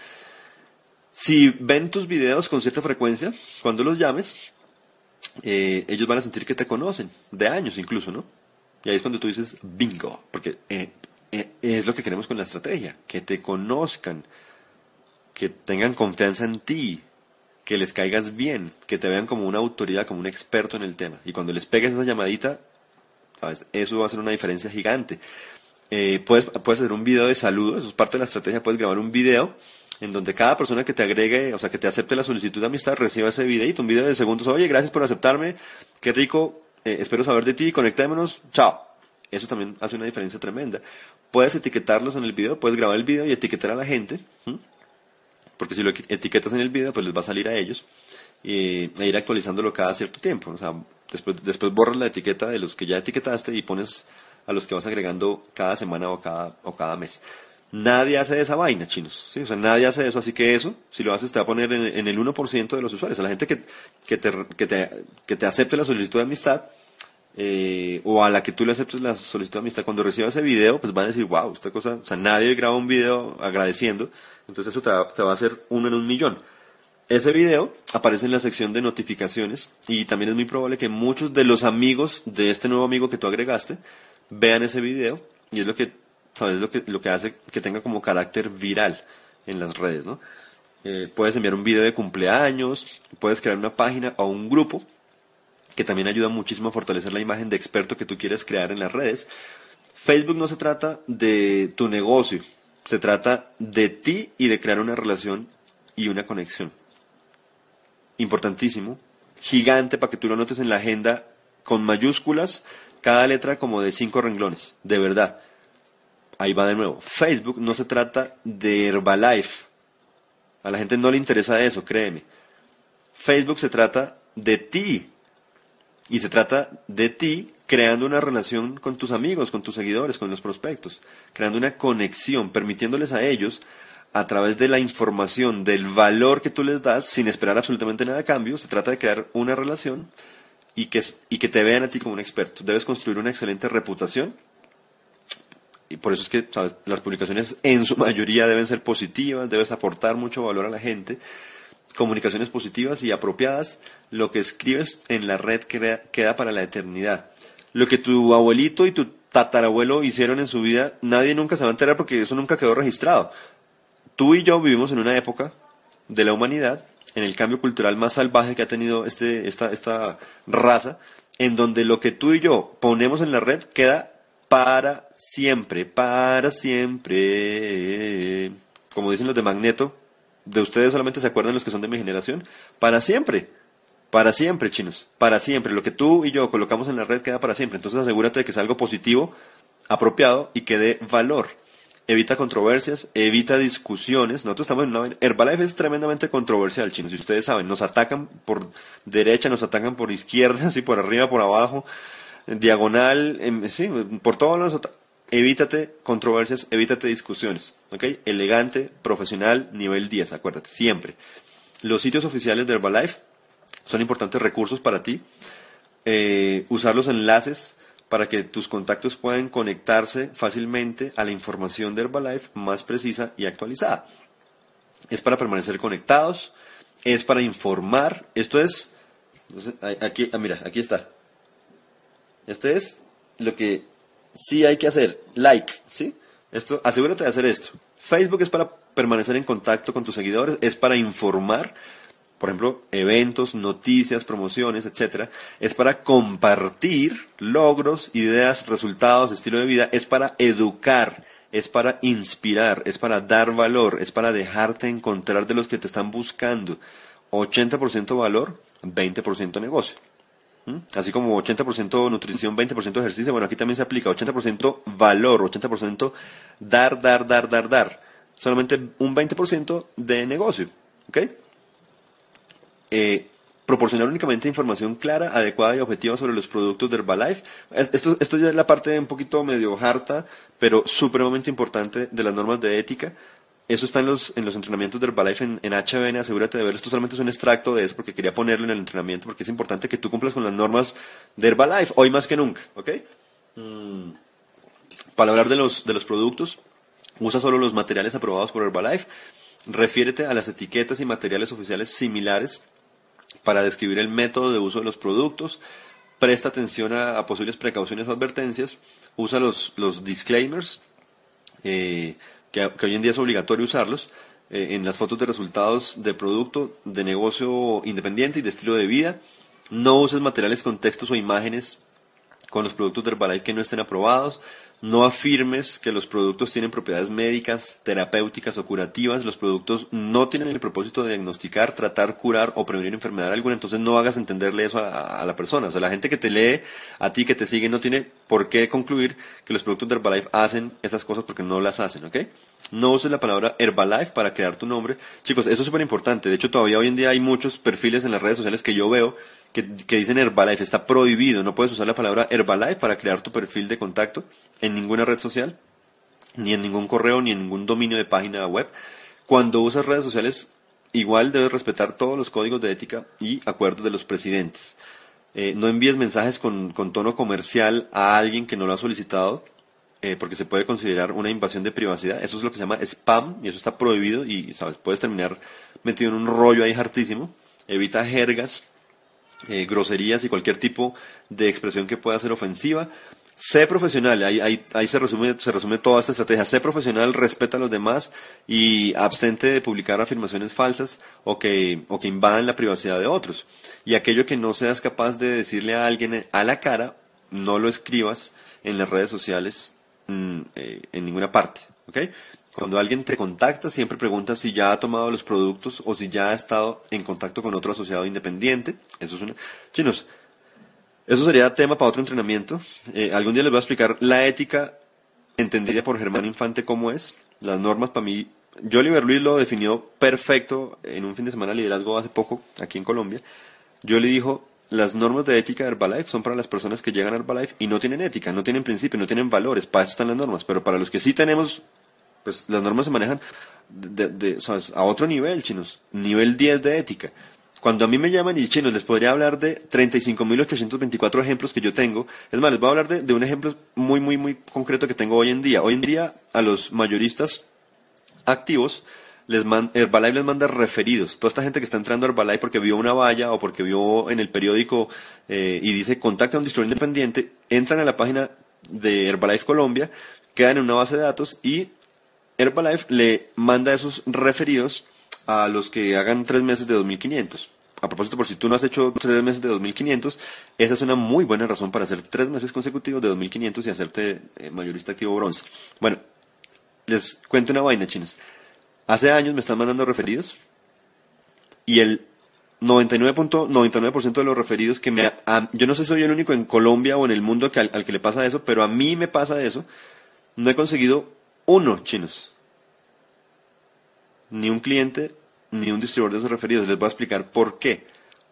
Si ven tus videos con cierta frecuencia, cuando los llames, eh, ellos van a sentir que te conocen, de años incluso, ¿no? Y ahí es cuando tú dices bingo, porque eh, eh, es lo que queremos con la estrategia, que te conozcan, que tengan confianza en ti, que les caigas bien, que te vean como una autoridad, como un experto en el tema. Y cuando les pegues esa llamadita, ¿sabes? Eso va a hacer una diferencia gigante. puedes, puedes hacer un video de saludo, eso es parte de la estrategia, puedes grabar un video en donde cada persona que te agregue, o sea, que te acepte la solicitud de amistad, reciba ese videito, un video de segundos, oye, gracias por aceptarme, qué rico, eh, espero saber de ti, conectémonos, chao. Eso también hace una diferencia tremenda. Puedes etiquetarlos en el video, puedes grabar el video y etiquetar a la gente, porque si lo etiquetas en el video, pues les va a salir a ellos, e ir actualizándolo cada cierto tiempo. O sea, después, después borras la etiqueta de los que ya etiquetaste y pones a los que vas agregando cada semana o cada, o cada mes. Nadie hace esa vaina, chinos. O sea, nadie hace eso. Así que eso, si lo haces, te va a poner en, el 1% de los usuarios. A la gente que, que, te, que, te, que te acepte la solicitud de amistad, eh, o a la que tú le aceptes la solicitud de amistad, cuando reciba ese video, pues van a decir, wow, esta cosa, o sea, nadie graba un video agradeciendo, entonces eso te va, te va a hacer uno en un millón. Ese video aparece en la sección de notificaciones y también es muy probable que muchos de los amigos de este nuevo amigo que tú agregaste vean ese video y es lo que ¿sabes? Lo que, lo que hace que tenga como carácter viral en las redes, ¿no? Eh, puedes enviar un video de cumpleaños, puedes crear una página o un grupo, que también ayuda muchísimo a fortalecer la imagen de experto que tú quieres crear en las redes. Facebook no se trata de tu negocio, se trata de ti y de crear una relación y una conexión. Importantísimo, gigante para que tú lo notes en la agenda con mayúsculas, cada letra como de cinco renglones, de verdad ahí va de nuevo. Facebook no se trata de Herbalife. A la gente no le interesa eso, créeme. Facebook se trata de ti. Y se trata de ti creando una relación con tus amigos, con tus seguidores, con los prospectos, creando una conexión, permitiéndoles a ellos, a través de la información, del valor que tú les das, sin esperar absolutamente nada a cambio, se trata de crear una relación y que, y que te vean a ti como un experto. Debes construir una excelente reputación y por eso es que las publicaciones en su [laughs] mayoría deben ser positivas, debes aportar mucho valor a la gente, comunicaciones positivas y apropiadas, lo que escribes en la red queda para la eternidad. Lo que tu abuelito y tu tatarabuelo hicieron en su vida, nadie nunca se va a enterar porque eso nunca quedó registrado. Tú y yo vivimos en una época de la humanidad, en el cambio cultural más salvaje que ha tenido este, esta, esta raza, en donde lo que tú y yo ponemos en la red queda para siempre, para siempre. Como dicen los de Magneto, de ustedes solamente se acuerdan los que son de mi generación, para siempre. Para siempre, chinos, para siempre. Lo que tú y yo colocamos en la red queda para siempre. Entonces asegúrate de que sea algo positivo, apropiado y que dé valor. Evita controversias, evita discusiones. Nosotros estamos en una... Herbalife es tremendamente controversial, chinos. Si ustedes saben, nos atacan por derecha, nos atacan por izquierda, [laughs] así por arriba, por abajo diagonal, sí, por todos los evítate controversias, evítate discusiones, ¿ok? Elegante, profesional, nivel 10, acuérdate, siempre. Los sitios oficiales de Herbalife son importantes recursos para ti. Eh, usar los enlaces para que tus contactos puedan conectarse fácilmente a la información de Herbalife más precisa y actualizada. Es para permanecer conectados, es para informar. Esto es, aquí, ah, mira, aquí está. Esto es lo que sí hay que hacer. Like, ¿sí? Esto, asegúrate de hacer esto. Facebook es para permanecer en contacto con tus seguidores, es para informar, por ejemplo, eventos, noticias, promociones, etcétera, es para compartir logros, ideas, resultados, estilo de vida, es para educar, es para inspirar, es para dar valor, es para dejarte encontrar de los que te están buscando. 80% valor, 20% negocio. Así como 80% nutrición, 20% ejercicio, bueno, aquí también se aplica 80% valor, 80% dar, dar, dar, dar, dar. Solamente un 20% de negocio. ¿Ok? Eh, proporcionar únicamente información clara, adecuada y objetiva sobre los productos de Herbalife. Esto, esto ya es la parte un poquito medio harta, pero supremamente importante de las normas de ética. Eso está en los, en los entrenamientos de Herbalife en, en HBN, asegúrate de verlo. Esto solamente es un extracto de eso porque quería ponerlo en el entrenamiento porque es importante que tú cumplas con las normas de Herbalife, hoy más que nunca, ¿ok? Mm. Para hablar de los, de los productos, usa solo los materiales aprobados por Herbalife. Refiérete a las etiquetas y materiales oficiales similares para describir el método de uso de los productos. Presta atención a, posibles precauciones o advertencias. Usa los, los disclaimers. Eh, que, hoy en día es obligatorio usarlos, eh, en las fotos de resultados de producto, de negocio independiente y de estilo de vida. No uses materiales con textos o imágenes con los productos de Herbalife que no estén aprobados. No afirmes que los productos tienen propiedades médicas, terapéuticas o curativas. Los productos no tienen el propósito de diagnosticar, tratar, curar o prevenir enfermedad alguna. Entonces no hagas entenderle eso a, la persona. O sea, la gente que te lee, a ti que te sigue, no tiene por qué concluir que los productos de Herbalife hacen esas cosas porque no las hacen, ¿ok? No uses la palabra Herbalife para crear tu nombre. Chicos, eso es súper importante. De hecho, todavía hoy en día hay muchos perfiles en las redes sociales que yo veo que, dicen Herbalife, está prohibido, no puedes usar la palabra Herbalife para crear tu perfil de contacto en ninguna red social, ni en ningún correo, ni en ningún dominio de página web. Cuando usas redes sociales, igual debes respetar todos los códigos de ética y acuerdos de los presidentes. Eh, no envíes mensajes con, tono comercial a alguien que no lo ha solicitado, eh, porque se puede considerar una invasión de privacidad. Eso es lo que se llama spam, y eso está prohibido, y sabes, puedes terminar metido en un rollo ahí hartísimo. Evita jergas, eh, groserías y cualquier tipo de expresión que pueda ser ofensiva. Sé profesional, ahí, ahí, ahí, se, resume, se resume toda esta estrategia. Sé profesional, respeta a los demás y abstente de publicar afirmaciones falsas o que, o que invadan la privacidad de otros. Y aquello que no seas capaz de decirle a alguien a la cara, no lo escribas en las redes sociales mm, eh, en ninguna parte. ¿ok? Cuando alguien te contacta, siempre pregunta si ya ha tomado los productos o si ya ha estado en contacto con otro asociado independiente. Eso es una... Chinos, eso sería tema para otro entrenamiento. Eh, algún día les voy a explicar la ética entendida por Germán Infante cómo es. Las normas para mí... Oliver Luis lo definió perfecto en un fin de semana de liderazgo hace poco, aquí en Colombia. Yo le dijo, las normas de ética de Herbalife son para las personas que llegan a Herbalife y no tienen ética, no tienen principio, no tienen valores, para eso están las normas, pero para los que sí tenemos pues las normas se manejan a otro nivel, chinos, nivel 10 de ética. Cuando a mí me llaman y chinos, les podría hablar de 35.824 ejemplos que yo tengo. Es más, les voy a hablar de, un ejemplo muy, muy, muy concreto que tengo hoy en día. Hoy en día a los mayoristas activos, les Herbalife les manda referidos. Toda esta gente que está entrando a Herbalife porque vio una valla o porque vio en el periódico eh, y dice contacta a un distribuidor independiente, entran a la página de Herbalife Colombia, quedan en una base de datos y Herbalife le manda esos referidos a los que hagan tres meses de 2500. A propósito, por si tú no has hecho tres meses de 2500, esa es una muy buena razón para hacer tres meses consecutivos de 2500 y hacerte eh, mayorista activo bronce. Bueno, les cuento una vaina, chinos. Hace años me están mandando referidos y el 99.99% de los referidos que me... yo no sé si soy el único en Colombia o en el mundo que al que le pasa eso, pero a mí me pasa eso. No he conseguido uno chinos. Ni un cliente, ni un distribuidor de esos referidos. Les voy a explicar por qué.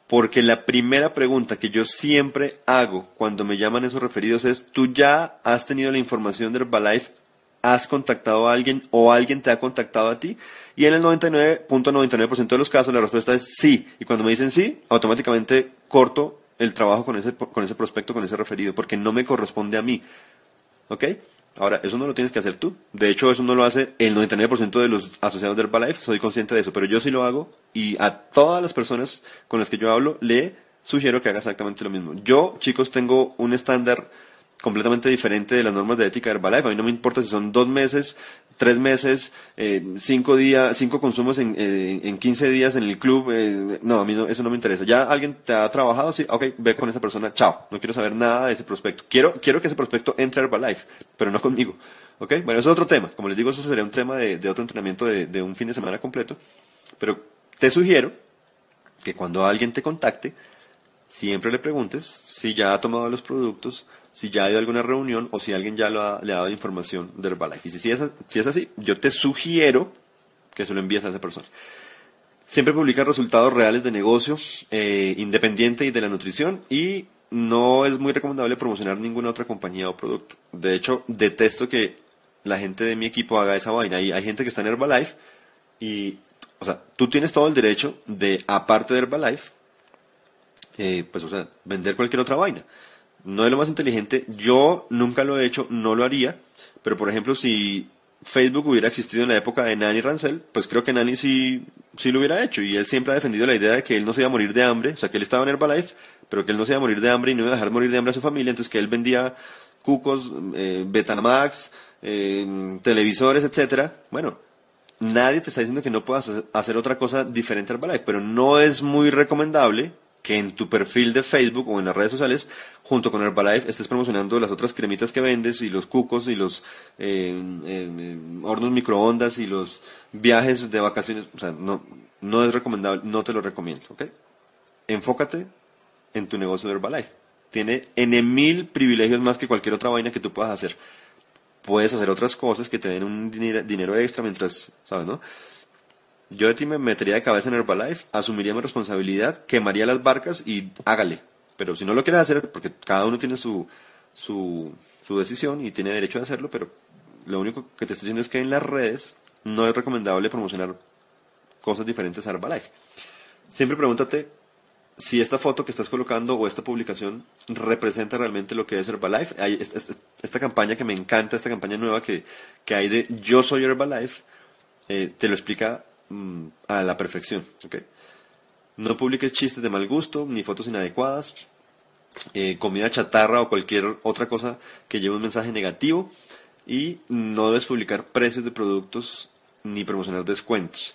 Porque la primera pregunta que yo siempre hago cuando me llaman esos referidos es, ¿tú ya has tenido la información de Herbalife? ¿Has contactado a alguien o alguien te ha contactado a ti? Y en el 99.99% de los casos la respuesta es sí. Y cuando me dicen sí, automáticamente corto el trabajo con ese, con ese prospecto, con ese referido, porque no me corresponde a mí. ¿Ok? Ahora, eso no lo tienes que hacer tú. De hecho, eso no lo hace el 99% de los asociados de Herbalife. Soy consciente de eso, pero yo sí lo hago y a todas las personas con las que yo hablo le sugiero que haga exactamente lo mismo. Yo, chicos, tengo un estándar completamente diferente de las normas de ética de Herbalife. A mí no me importa si son dos meses, tres meses, eh, cinco días, cinco consumos en, eh, en 15 días en el club. Eh, no, a mí no, eso no me interesa. Ya alguien te ha trabajado, sí, ok, ve con esa persona, chao. No quiero saber nada de ese prospecto. Quiero, quiero que ese prospecto entre a Herbalife, pero no conmigo. Ok, bueno, eso es otro tema. Como les digo, eso sería un tema de, de otro entrenamiento de, de un fin de semana completo. Pero te sugiero que cuando alguien te contacte, siempre le preguntes si ya ha tomado los productos, si ya ha ido a alguna reunión o si alguien ya lo ha, le ha dado información de Herbalife. Y si, es, si es así, yo te sugiero que se lo envíes a esa persona. Siempre publica resultados reales de negocio, eh, independiente y de la nutrición y no es muy recomendable promocionar ninguna otra compañía o producto. De hecho, detesto que la gente de mi equipo haga esa vaina. Y hay gente que está en Herbalife y, o sea, tú tienes todo el derecho de, aparte de Herbalife, eh, pues, o sea, vender cualquier otra vaina no es lo más inteligente. Yo nunca lo he hecho, no lo haría. Pero, por ejemplo, si Facebook hubiera existido en la época de Nani Rancel, pues creo que Nani sí, sí lo hubiera hecho. Y él siempre ha defendido la idea de que él no se iba a morir de hambre. O sea, que él estaba en Herbalife, pero que él no se iba a morir de hambre y no iba a dejar morir de hambre a su familia. Entonces, que él vendía cucos, eh, Betamax, eh, televisores, etcétera. Bueno, nadie te está diciendo que no puedas hacer otra cosa diferente a Herbalife, pero no es muy recomendable que en tu perfil de Facebook o en las redes sociales, junto con Herbalife, estés promocionando las otras cremitas que vendes y los cucos y los eh, hornos microondas y los viajes de vacaciones. O sea, no, no es recomendable, no te lo recomiendo, ¿ok? Enfócate en tu negocio de Herbalife. Tiene N mil privilegios más que cualquier otra vaina que tú puedas hacer. Puedes hacer otras cosas que te den un dinero extra mientras, ¿sabes, no? Yo de ti me metería de cabeza en Herbalife, asumiría mi responsabilidad, quemaría las barcas y hágale. Pero si no lo quieres hacer, porque cada uno tiene su, su, decisión y tiene derecho a hacerlo, pero lo único que te estoy diciendo es que en las redes no es recomendable promocionar cosas diferentes a Herbalife. Siempre pregúntate si esta foto que estás colocando o esta publicación representa realmente lo que es Herbalife. Hay esta, esta, campaña que me encanta, esta campaña nueva que, que hay de Yo Soy Herbalife, eh, te lo explica Mm, a la perfección. No publiques chistes de mal gusto, ni fotos inadecuadas, eh, comida chatarra o cualquier otra cosa que lleve un mensaje negativo y no debes publicar precios de productos ni promocionar descuentos.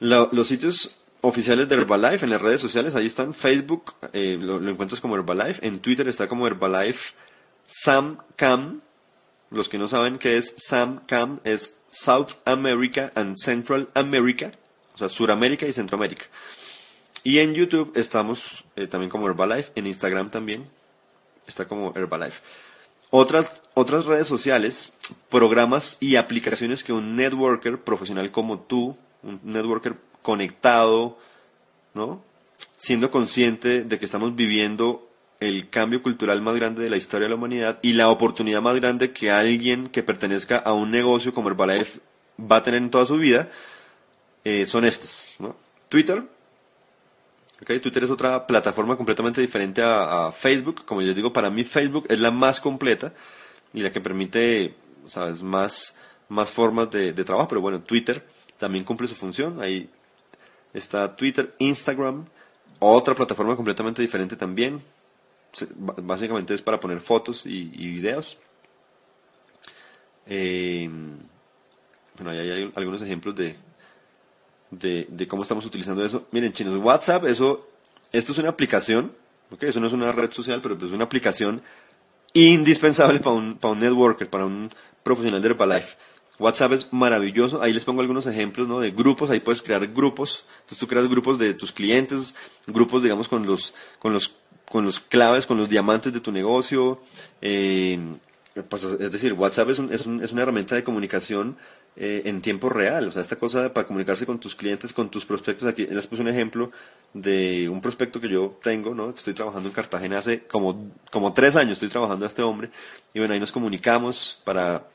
los sitios oficiales de Herbalife en las redes sociales, ahí están. Facebook eh, lo, encuentras como Herbalife. En Twitter está como Herbalife Sam Cam. Los que no saben qué es Sam Cam es South America and Central America, o sea, Suramérica y Centroamérica. Y en YouTube estamos eh, también como Herbalife, en Instagram también está como Herbalife. Otras, otras redes sociales, programas y aplicaciones que un networker profesional como tú, un networker conectado, ¿no? Siendo consciente de que estamos viviendo el cambio cultural más grande de la historia de la humanidad y la oportunidad más grande que alguien que pertenezca a un negocio como Herbalife va a tener en toda su vida, eh, son estas. ¿no? Twitter. Okay, Twitter es otra plataforma completamente diferente a, Facebook. Como les digo, para mí Facebook es la más completa y la que permite, sabes, más, más formas de trabajo. Pero bueno, Twitter también cumple su función. Ahí está Twitter, Instagram, otra plataforma completamente diferente también básicamente es para poner fotos y, videos. Eh, bueno, ahí hay algunos ejemplos de, de, cómo estamos utilizando eso. Miren, chinos, WhatsApp, eso, esto es una aplicación, okay, eso no es una red social, pero es una aplicación indispensable para un, para un networker, para un profesional de Herbalife. WhatsApp es maravilloso. Ahí les pongo algunos ejemplos ¿no? de grupos. Ahí puedes crear grupos. Entonces tú creas grupos de tus clientes, grupos, digamos, con los, con los con los claves, con los diamantes de tu negocio. Eh, pues, es decir, WhatsApp es, es, una herramienta de comunicación eh, en tiempo real. O sea, esta cosa para comunicarse con tus clientes, con tus prospectos. Aquí les puse un ejemplo de un prospecto que yo tengo, ¿no? Que estoy trabajando en Cartagena hace como, como tres años. Estoy trabajando a este hombre. Y bueno, ahí nos comunicamos para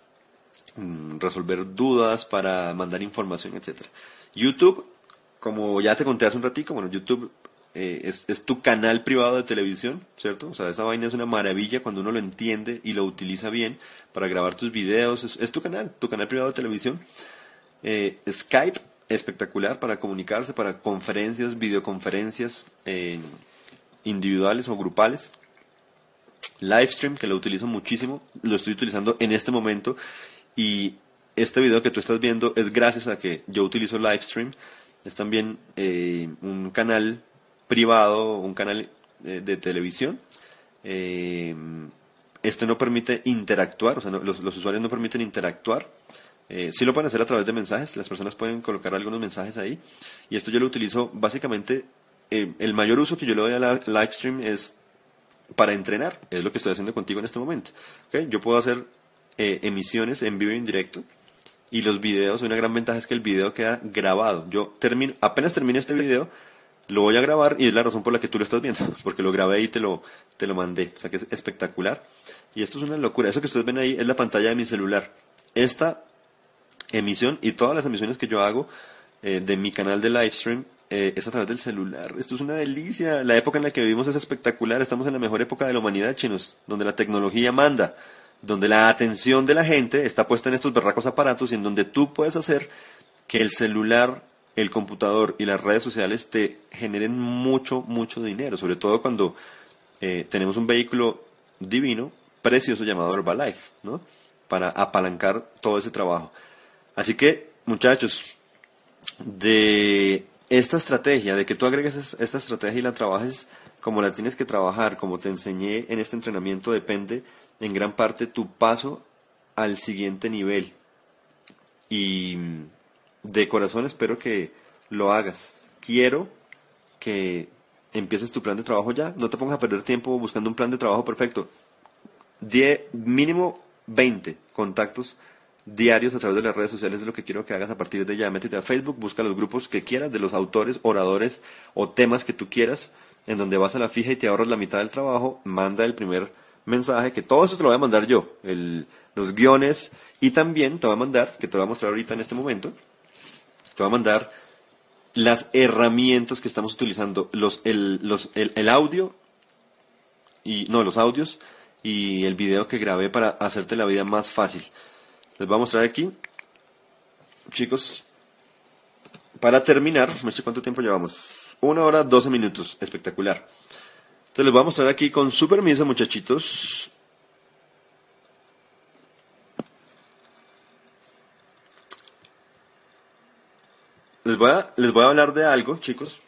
mm, resolver dudas, para mandar información, etcétera. YouTube, como ya te conté hace un ratito, bueno, YouTube eh, es, es, tu canal privado de televisión, ¿cierto? O sea, esa vaina es una maravilla cuando uno lo entiende y lo utiliza bien para grabar tus videos. Es, tu canal, tu canal privado de televisión. Eh, Skype, espectacular para comunicarse, para conferencias, videoconferencias eh, individuales o grupales. Livestream, que lo utilizo muchísimo, lo estoy utilizando en este momento y este video que tú estás viendo es gracias a que yo utilizo Livestream. Es también un canal privado, un canal eh, de televisión. Eh, este no permite interactuar, o sea, los, usuarios no permiten interactuar. Eh, sí lo pueden hacer a través de mensajes, las personas pueden colocar algunos mensajes ahí. Y esto yo lo utilizo básicamente, el mayor uso que yo le doy a la Livestream es para entrenar, es lo que estoy haciendo contigo en este momento. Yo puedo hacer emisiones en vivo y en directo y los videos, una gran ventaja es que el video queda grabado. Yo termino, apenas termine este video, lo voy a grabar y es la razón por la que tú lo estás viendo, [laughs] porque lo grabé y te lo, te lo mandé. O sea que es espectacular. Y esto es una locura. Eso que ustedes ven ahí es la pantalla de mi celular. Esta emisión y todas las emisiones que yo hago eh, de mi canal de livestream eh, es a través del celular. Esto es una delicia. La época en la que vivimos es espectacular. Estamos en la mejor época de la humanidad, chinos, donde la tecnología manda, donde la atención de la gente está puesta en estos berracos aparatos y en donde tú puedes hacer que el celular el computador y las redes sociales te generen mucho, mucho dinero, sobre todo cuando eh, tenemos un vehículo divino, precioso llamado Herbalife, ¿no? Para apalancar todo ese trabajo. Así que, muchachos, de esta estrategia, de que tú agregues esta estrategia y la trabajes como la tienes que trabajar, como te enseñé en este entrenamiento, depende en gran parte tu paso al siguiente nivel. Y de corazón espero que lo hagas. Quiero que empieces tu plan de trabajo ya. No te pongas a perder tiempo buscando un plan de trabajo perfecto. Die, mínimo 20 contactos diarios a través de las redes sociales es lo que quiero que hagas a partir de ya. Métete a Facebook, busca los grupos que quieras, de los autores, oradores o temas que tú quieras, en donde vas a la fija y te ahorras la mitad del trabajo. Manda el primer mensaje, que todo eso te lo voy a mandar yo. los guiones y también te voy a mandar, que te voy a mostrar ahorita en este momento, te voy a mandar las herramientas que estamos utilizando, los, el, los, el, audio, y no, los audios y el video que grabé para hacerte la vida más fácil. Les voy a mostrar aquí, chicos, para terminar, no sé cuánto tiempo llevamos, una hora, doce minutos, espectacular. Entonces les voy a mostrar aquí con su permiso, muchachitos, Les voy, a, les voy a hablar de algo, chicos,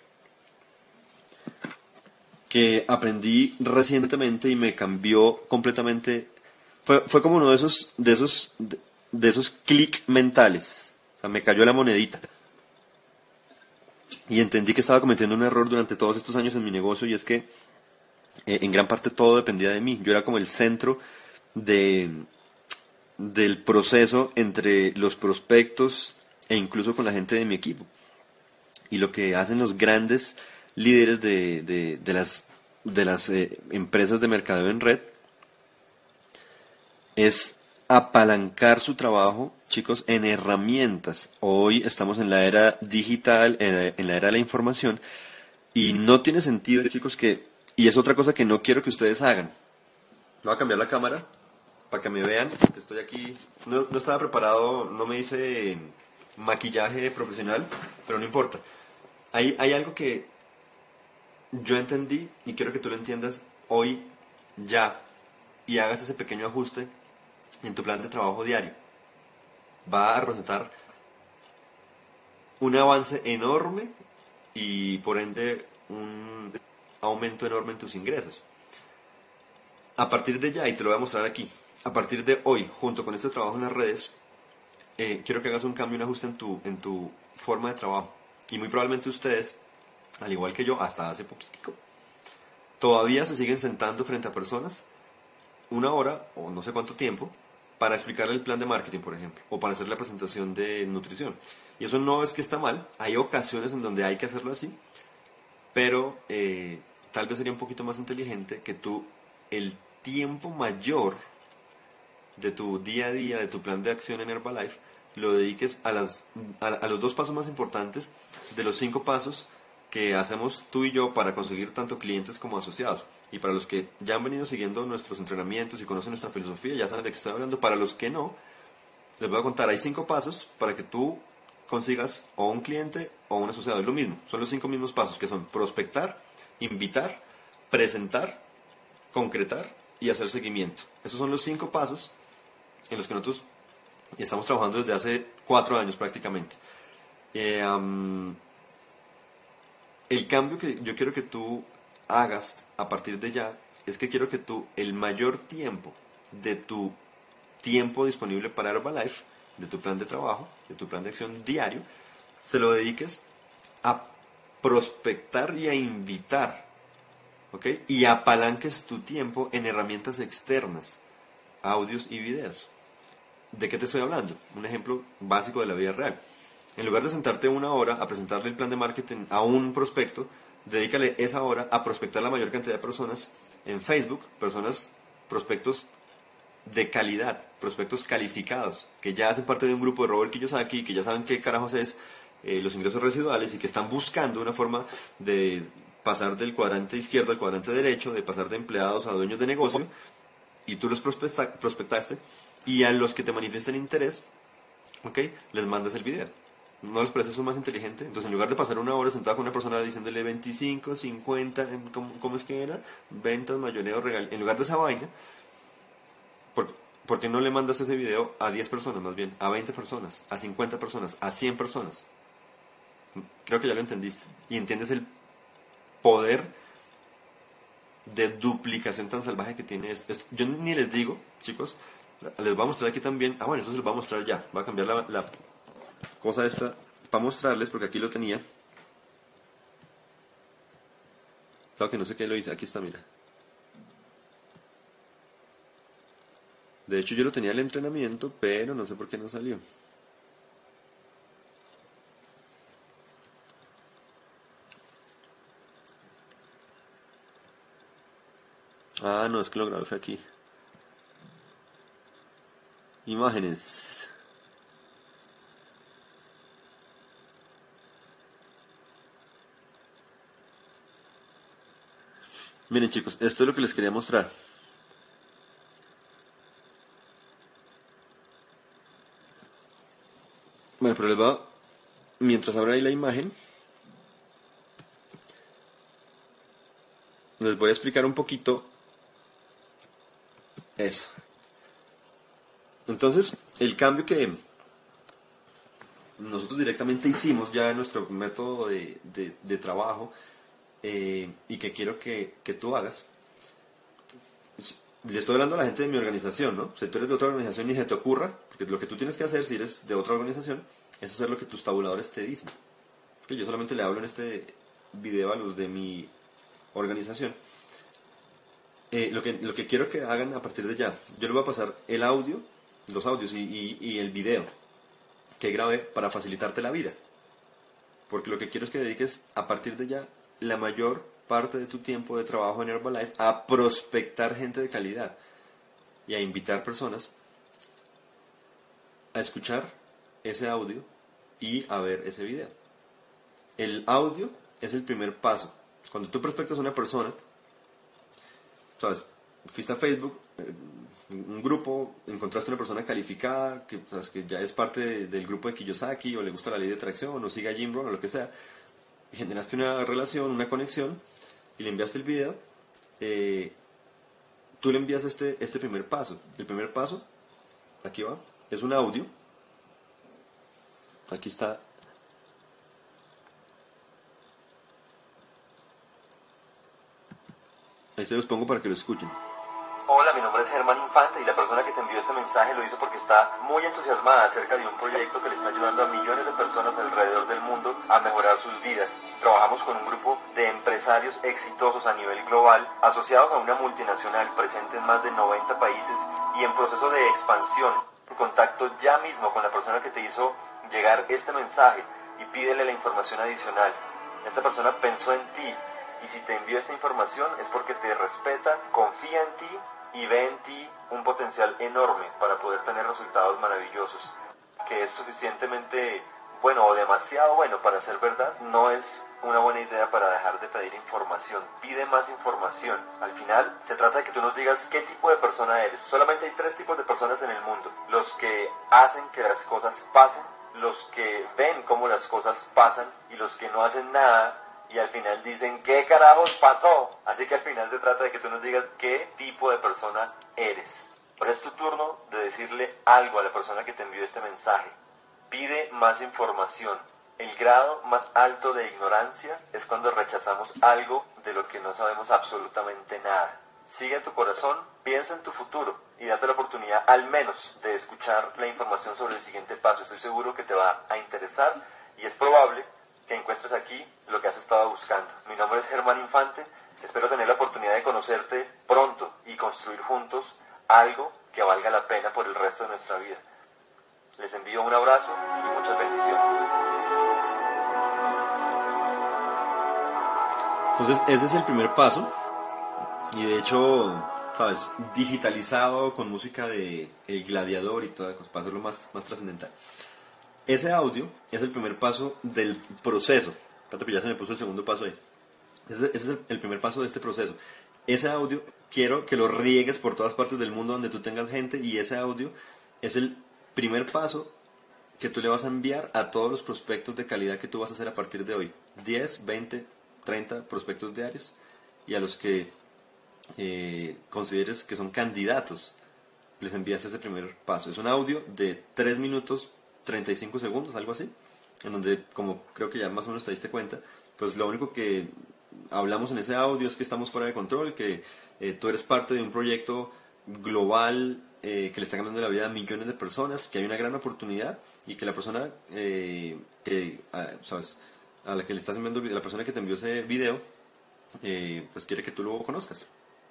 que aprendí recientemente y me cambió completamente. Fue, fue como uno de esos, de esos, de, esos clic mentales. O sea, me cayó la monedita. Y entendí que estaba cometiendo un error durante todos estos años en mi negocio y es que eh, en gran parte todo dependía de mí. Yo era como el centro de, del proceso entre los prospectos, e incluso con la gente de mi equipo. Y lo que hacen los grandes líderes de, de, las, de las eh, empresas de mercadeo en red es apalancar su trabajo, chicos, en herramientas. Hoy estamos en la era digital, en la, era de la información, y no tiene sentido, chicos, que... Y es otra cosa que no quiero que ustedes hagan. Voy a cambiar la cámara para que me vean, que estoy aquí. No, no estaba preparado, no me hice maquillaje profesional, pero no importa. Hay, hay algo que yo entendí y quiero que tú lo entiendas hoy ya y hagas ese pequeño ajuste en tu plan de trabajo diario. Va a recetar un avance enorme y por ende un aumento enorme en tus ingresos. A partir de ya, y te lo voy a mostrar aquí, a partir de hoy, junto con este trabajo en las redes, eh, quiero que hagas un cambio, un ajuste en tu, en tu forma de trabajo. Y muy probablemente ustedes, al igual que yo, hasta hace poquitico, todavía se siguen sentando frente a personas una hora o no sé cuánto tiempo para explicarle el plan de marketing, por ejemplo, o para hacer la presentación de nutrición. Y eso no es que está mal, hay ocasiones en donde hay que hacerlo así, pero eh, tal vez sería un poquito más inteligente que tú el tiempo mayor de tu día a día, de tu plan de acción en Herbalife, lo dediques a, las, a, los dos pasos más importantes de los cinco pasos que hacemos tú y yo para conseguir tanto clientes como asociados. Y para los que ya han venido siguiendo nuestros entrenamientos y conocen nuestra filosofía, ya saben de qué estoy hablando. Para los que no, les voy a contar, hay cinco pasos para que tú consigas o un cliente o un asociado. Es lo mismo, son los cinco mismos pasos que son prospectar, invitar, presentar, concretar y hacer seguimiento. Esos son los cinco pasos en los que nosotros estamos trabajando desde hace cuatro años prácticamente. Eh, el cambio que yo quiero que tú hagas a partir de ya es que quiero que tú el mayor tiempo de tu tiempo disponible para Herbalife, de tu plan de trabajo, de tu plan de acción diario, se lo dediques a prospectar y a invitar, ¿ok? Y apalanques tu tiempo en herramientas externas, audios y videos. ¿De qué te estoy hablando? Un ejemplo básico de la vida real. En lugar de sentarte una hora a presentarle el plan de marketing a un prospecto, dedícale esa hora a prospectar la mayor cantidad de personas en Facebook, personas, prospectos de calidad, prospectos calificados, que ya hacen parte de un grupo de Robert Kiyosaki, que ya saben qué carajos es eh, los ingresos residuales y que están buscando una forma de pasar del cuadrante izquierdo al cuadrante derecho, de pasar de empleados a dueños de negocio, y tú los prospectaste, y a los que te manifiesten interés, ¿ok? Les mandas el video. ¿No les parece eso más inteligente? Entonces, en lugar de pasar una hora sentado con una persona diciéndole 25, 50, ¿cómo, es que era? Ventas, mayoreo, regal. En lugar de esa vaina, ¿por, qué no le mandas ese video a 10 personas más bien? A 20 personas, a 50 personas, a 100 personas. Creo que ya lo entendiste. Y entiendes el poder de duplicación tan salvaje que tiene esto. Yo ni les digo, chicos, les voy a mostrar aquí también. Ah, bueno, eso se los voy a mostrar ya. Voy a cambiar la, cosa esta para mostrarles, porque aquí lo tenía. Claro que no sé qué lo hice. Aquí está, mira. De hecho, yo lo tenía el entrenamiento, pero no sé por qué no salió. Ah, no, es que lo grabé aquí. Imágenes. Miren chicos, esto es lo que les quería mostrar. Bueno, pero les va, mientras abra ahí la imagen, les voy a explicar un poquito eso. Entonces, el cambio que nosotros directamente hicimos ya en nuestro método de, de, trabajo eh, y que quiero que, que, tú hagas, le estoy hablando a la gente de mi organización, ¿no? Si tú eres de otra organización y se te ocurra, porque lo que tú tienes que hacer si eres de otra organización es hacer lo que tus tabuladores te dicen. Que yo solamente le hablo en este video a los de mi organización eh, lo, que, lo que quiero que hagan a partir de ya, yo les voy a pasar el audio, los audios y, el video que grabé para facilitarte la vida. Porque lo que quiero es que dediques a partir de ya la mayor parte de tu tiempo de trabajo en Herbalife a prospectar gente de calidad y a invitar personas a escuchar ese audio y a ver ese video. El audio es el primer paso. Cuando tú prospectas a una persona, ¿sabes? Fuiste a Facebook, eh, un grupo, encontraste una persona calificada que, ya es parte del grupo de Kiyosaki o le gusta la ley de atracción o sigue a Jim Rohn o lo que sea. generaste una relación, una conexión y le enviaste el video. Eh, tú le envías este, este primer paso. El primer paso, aquí va, es un audio. Aquí está Ahí se los pongo para que lo escuchen. Hola, mi nombre es Germán Infante y la persona que te envió este mensaje lo hizo porque está muy entusiasmada acerca de un proyecto que le está ayudando a millones de personas alrededor del mundo a mejorar sus vidas. Trabajamos con un grupo de empresarios exitosos a nivel global, asociados a una multinacional presente en más de 90 países y en proceso de expansión. Contacto ya mismo con la persona que te hizo llegar este mensaje y pídele la información adicional. Esta persona pensó en ti y si te envío esta información es porque te respeta, confía en ti y ve en ti un potencial enorme para poder tener resultados maravillosos. Que es suficientemente bueno o demasiado bueno para ser verdad, no es una buena idea para dejar de pedir información. Pide más información. Al final, se trata de que tú nos digas qué tipo de persona eres. Solamente hay tres tipos de personas en el mundo. Los que hacen que las cosas pasen, los que ven cómo las cosas pasan y los que no hacen nada y al final dicen, ¿qué carajos pasó? Así que al final se trata de que tú nos digas qué tipo de persona eres. Ahora es tu turno de decirle algo a la persona que te envió este mensaje. Pide más información. El grado más alto de ignorancia es cuando rechazamos algo de lo que no sabemos absolutamente nada. Sigue tu corazón, piensa en tu futuro y date la oportunidad al menos de escuchar la información sobre el siguiente paso. Estoy seguro que te va a interesar y es probable que encuentres aquí lo que has estado buscando. Mi nombre es Germán Infante, espero tener la oportunidad de conocerte pronto y construir juntos algo que valga la pena por el resto de nuestra vida. Les envío un abrazo y muchas bendiciones. Entonces, ese es el primer paso y de hecho, sabes, digitalizado con música de El Gladiador y toda cosa, para hacerlo más, más trascendental. Ese audio es el primer paso del proceso. Pato, ya se me puso el segundo paso ahí. Ese, ese es el, primer paso de este proceso. Ese audio quiero que lo riegues por todas partes del mundo donde tú tengas gente y ese audio es el primer paso que tú le vas a enviar a todos los prospectos de calidad que tú vas a hacer a partir de hoy. 10, 20, 30 prospectos diarios y a los que eh, consideres que son candidatos, les envías ese primer paso. Es un audio de 3 minutos 35 segundos, algo así, en donde, como creo que ya más o menos te diste cuenta, pues lo único que hablamos en ese audio es que estamos fuera de control, que eh, tú eres parte de un proyecto global eh, que le está cambiando la vida a millones de personas, que hay una gran oportunidad y que la persona que, ¿sabes? a la que le estás enviando, la persona que te envió ese video, pues quiere que tú lo conozcas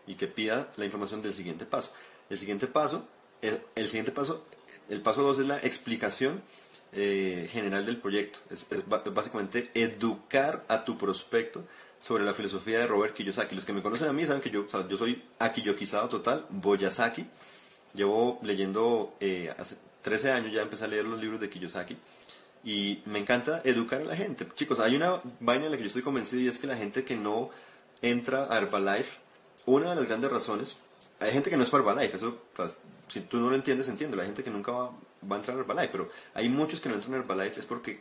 y que pida la información del siguiente paso. El siguiente paso, el, siguiente paso, el paso 2 es la explicación eh, general del proyecto. Es, básicamente educar a tu prospecto sobre la filosofía de Robert Kiyosaki. Los que me conocen a mí saben que yo, yo soy akiyokizado total, Boyasaki. Llevo leyendo eh, hace 13 años, ya empecé a leer los libros de Kiyosaki. Y me encanta educar a la gente. Chicos, hay una vaina en la que yo estoy convencido y es que la gente que no entra a Herbalife una de las grandes razones, hay gente que no es para Herbalife, eso, pues, si tú no lo entiendes, entiendo, hay gente que nunca va, a entrar a Herbalife, pero hay muchos que no entran a Herbalife es porque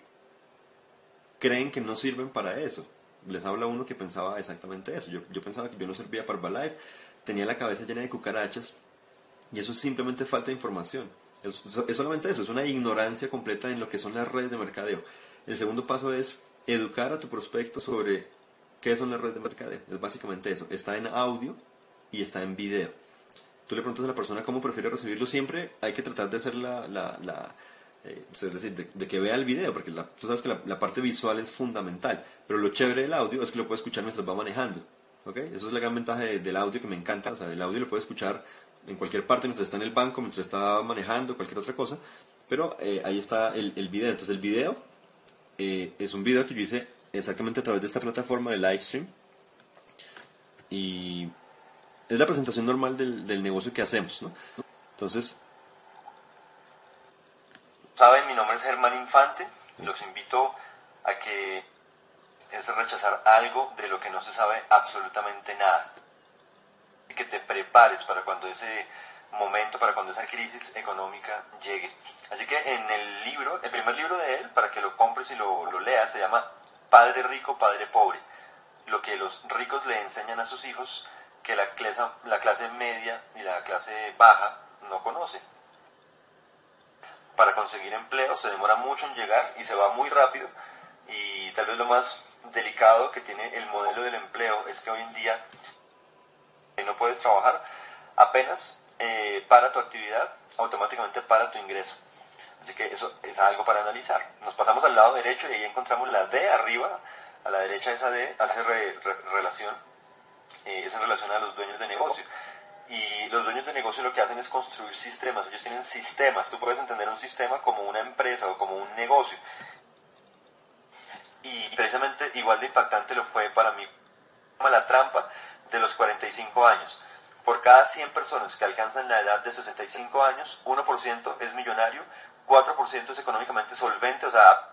creen que no sirven para eso. Les habla uno que pensaba exactamente eso. Yo, yo pensaba que yo no servía para Herbalife, tenía la cabeza llena de cucarachas y eso es simplemente falta de información. Es, es, solamente eso, es una ignorancia completa en lo que son las redes de mercadeo. El segundo paso es educar a tu prospecto sobre ¿Qué son las redes de mercadeo? Es básicamente eso. Está en audio y está en video. Tú le preguntas a la persona cómo prefiere recibirlo. Siempre hay que tratar de hacer la... la, eh, es decir, de, que vea el video, porque tú sabes que la, parte visual es fundamental. Pero lo chévere del audio es que lo puede escuchar mientras va manejando. ¿okay? Eso es la gran ventaja del audio que me encanta. O sea, el audio lo puede escuchar en cualquier parte mientras está en el banco, mientras está manejando, cualquier otra cosa. Pero eh, ahí está el, el, video. Entonces el video eh, es un video que yo hice exactamente a través de esta plataforma de Livestream. Y es la presentación normal del, del negocio que hacemos, ¿no? Entonces... Saben, mi nombre es Germán Infante. Los invito a que es rechazar algo de lo que no se sabe absolutamente nada. Y que te prepares para cuando ese momento, para cuando esa crisis económica llegue. Así que en el libro, el primer libro de él, para que lo compres y lo, lo leas, se llama padre rico, padre pobre. Lo que los ricos le enseñan a sus hijos que la clase, la clase media y la clase baja no conoce. Para conseguir empleo se demora mucho en llegar y se va muy rápido y tal vez lo más delicado que tiene el modelo del empleo es que hoy en día no puedes trabajar apenas eh, para tu actividad, automáticamente para tu ingreso. Así que eso es algo para analizar. Nos pasamos al lado derecho y ahí encontramos la D arriba, a la derecha esa D hace relación, eh, es en relación a los dueños de negocio. Y los dueños de negocio lo que hacen es construir sistemas, ellos tienen sistemas, tú puedes entender un sistema como una empresa o como un negocio. Y precisamente igual de impactante lo fue para mí la trampa de los 45 años. Por cada 100 personas que alcanzan la edad de 65 años, 1% es millonario, 4% es económicamente solvente, o sea,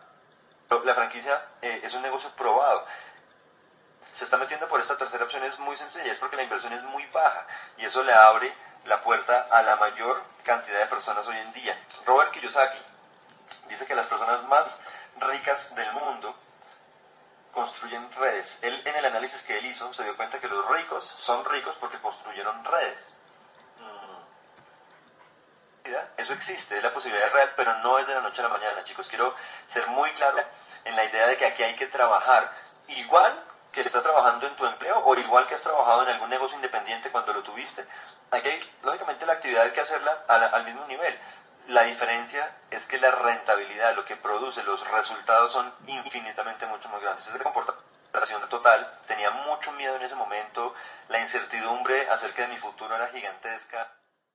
la franquicia eh, es un negocio probado. Se está metiendo por esta tercera opción, es muy sencilla, es porque la inversión es muy baja y eso le abre la puerta a la mayor cantidad de personas hoy en día. Robert Kiyosaki dice que las personas más ricas del mundo construyen redes. Él en el análisis que él hizo se dio cuenta que los ricos son ricos porque construyeron redes. Mm. Eso existe, es la posibilidad real, pero no es de la noche a la mañana, chicos. Quiero ser muy claro en la idea de que aquí hay que trabajar igual que estás trabajando en tu empleo o igual que has trabajado en algún negocio independiente cuando lo tuviste. Aquí hay, lógicamente, la actividad hay que hacerla al, mismo nivel. La diferencia es que la rentabilidad, lo que produce, los resultados son infinitamente mucho más grandes. Es de total. Tenía mucho miedo en ese momento. La incertidumbre acerca de mi futuro era gigantesca.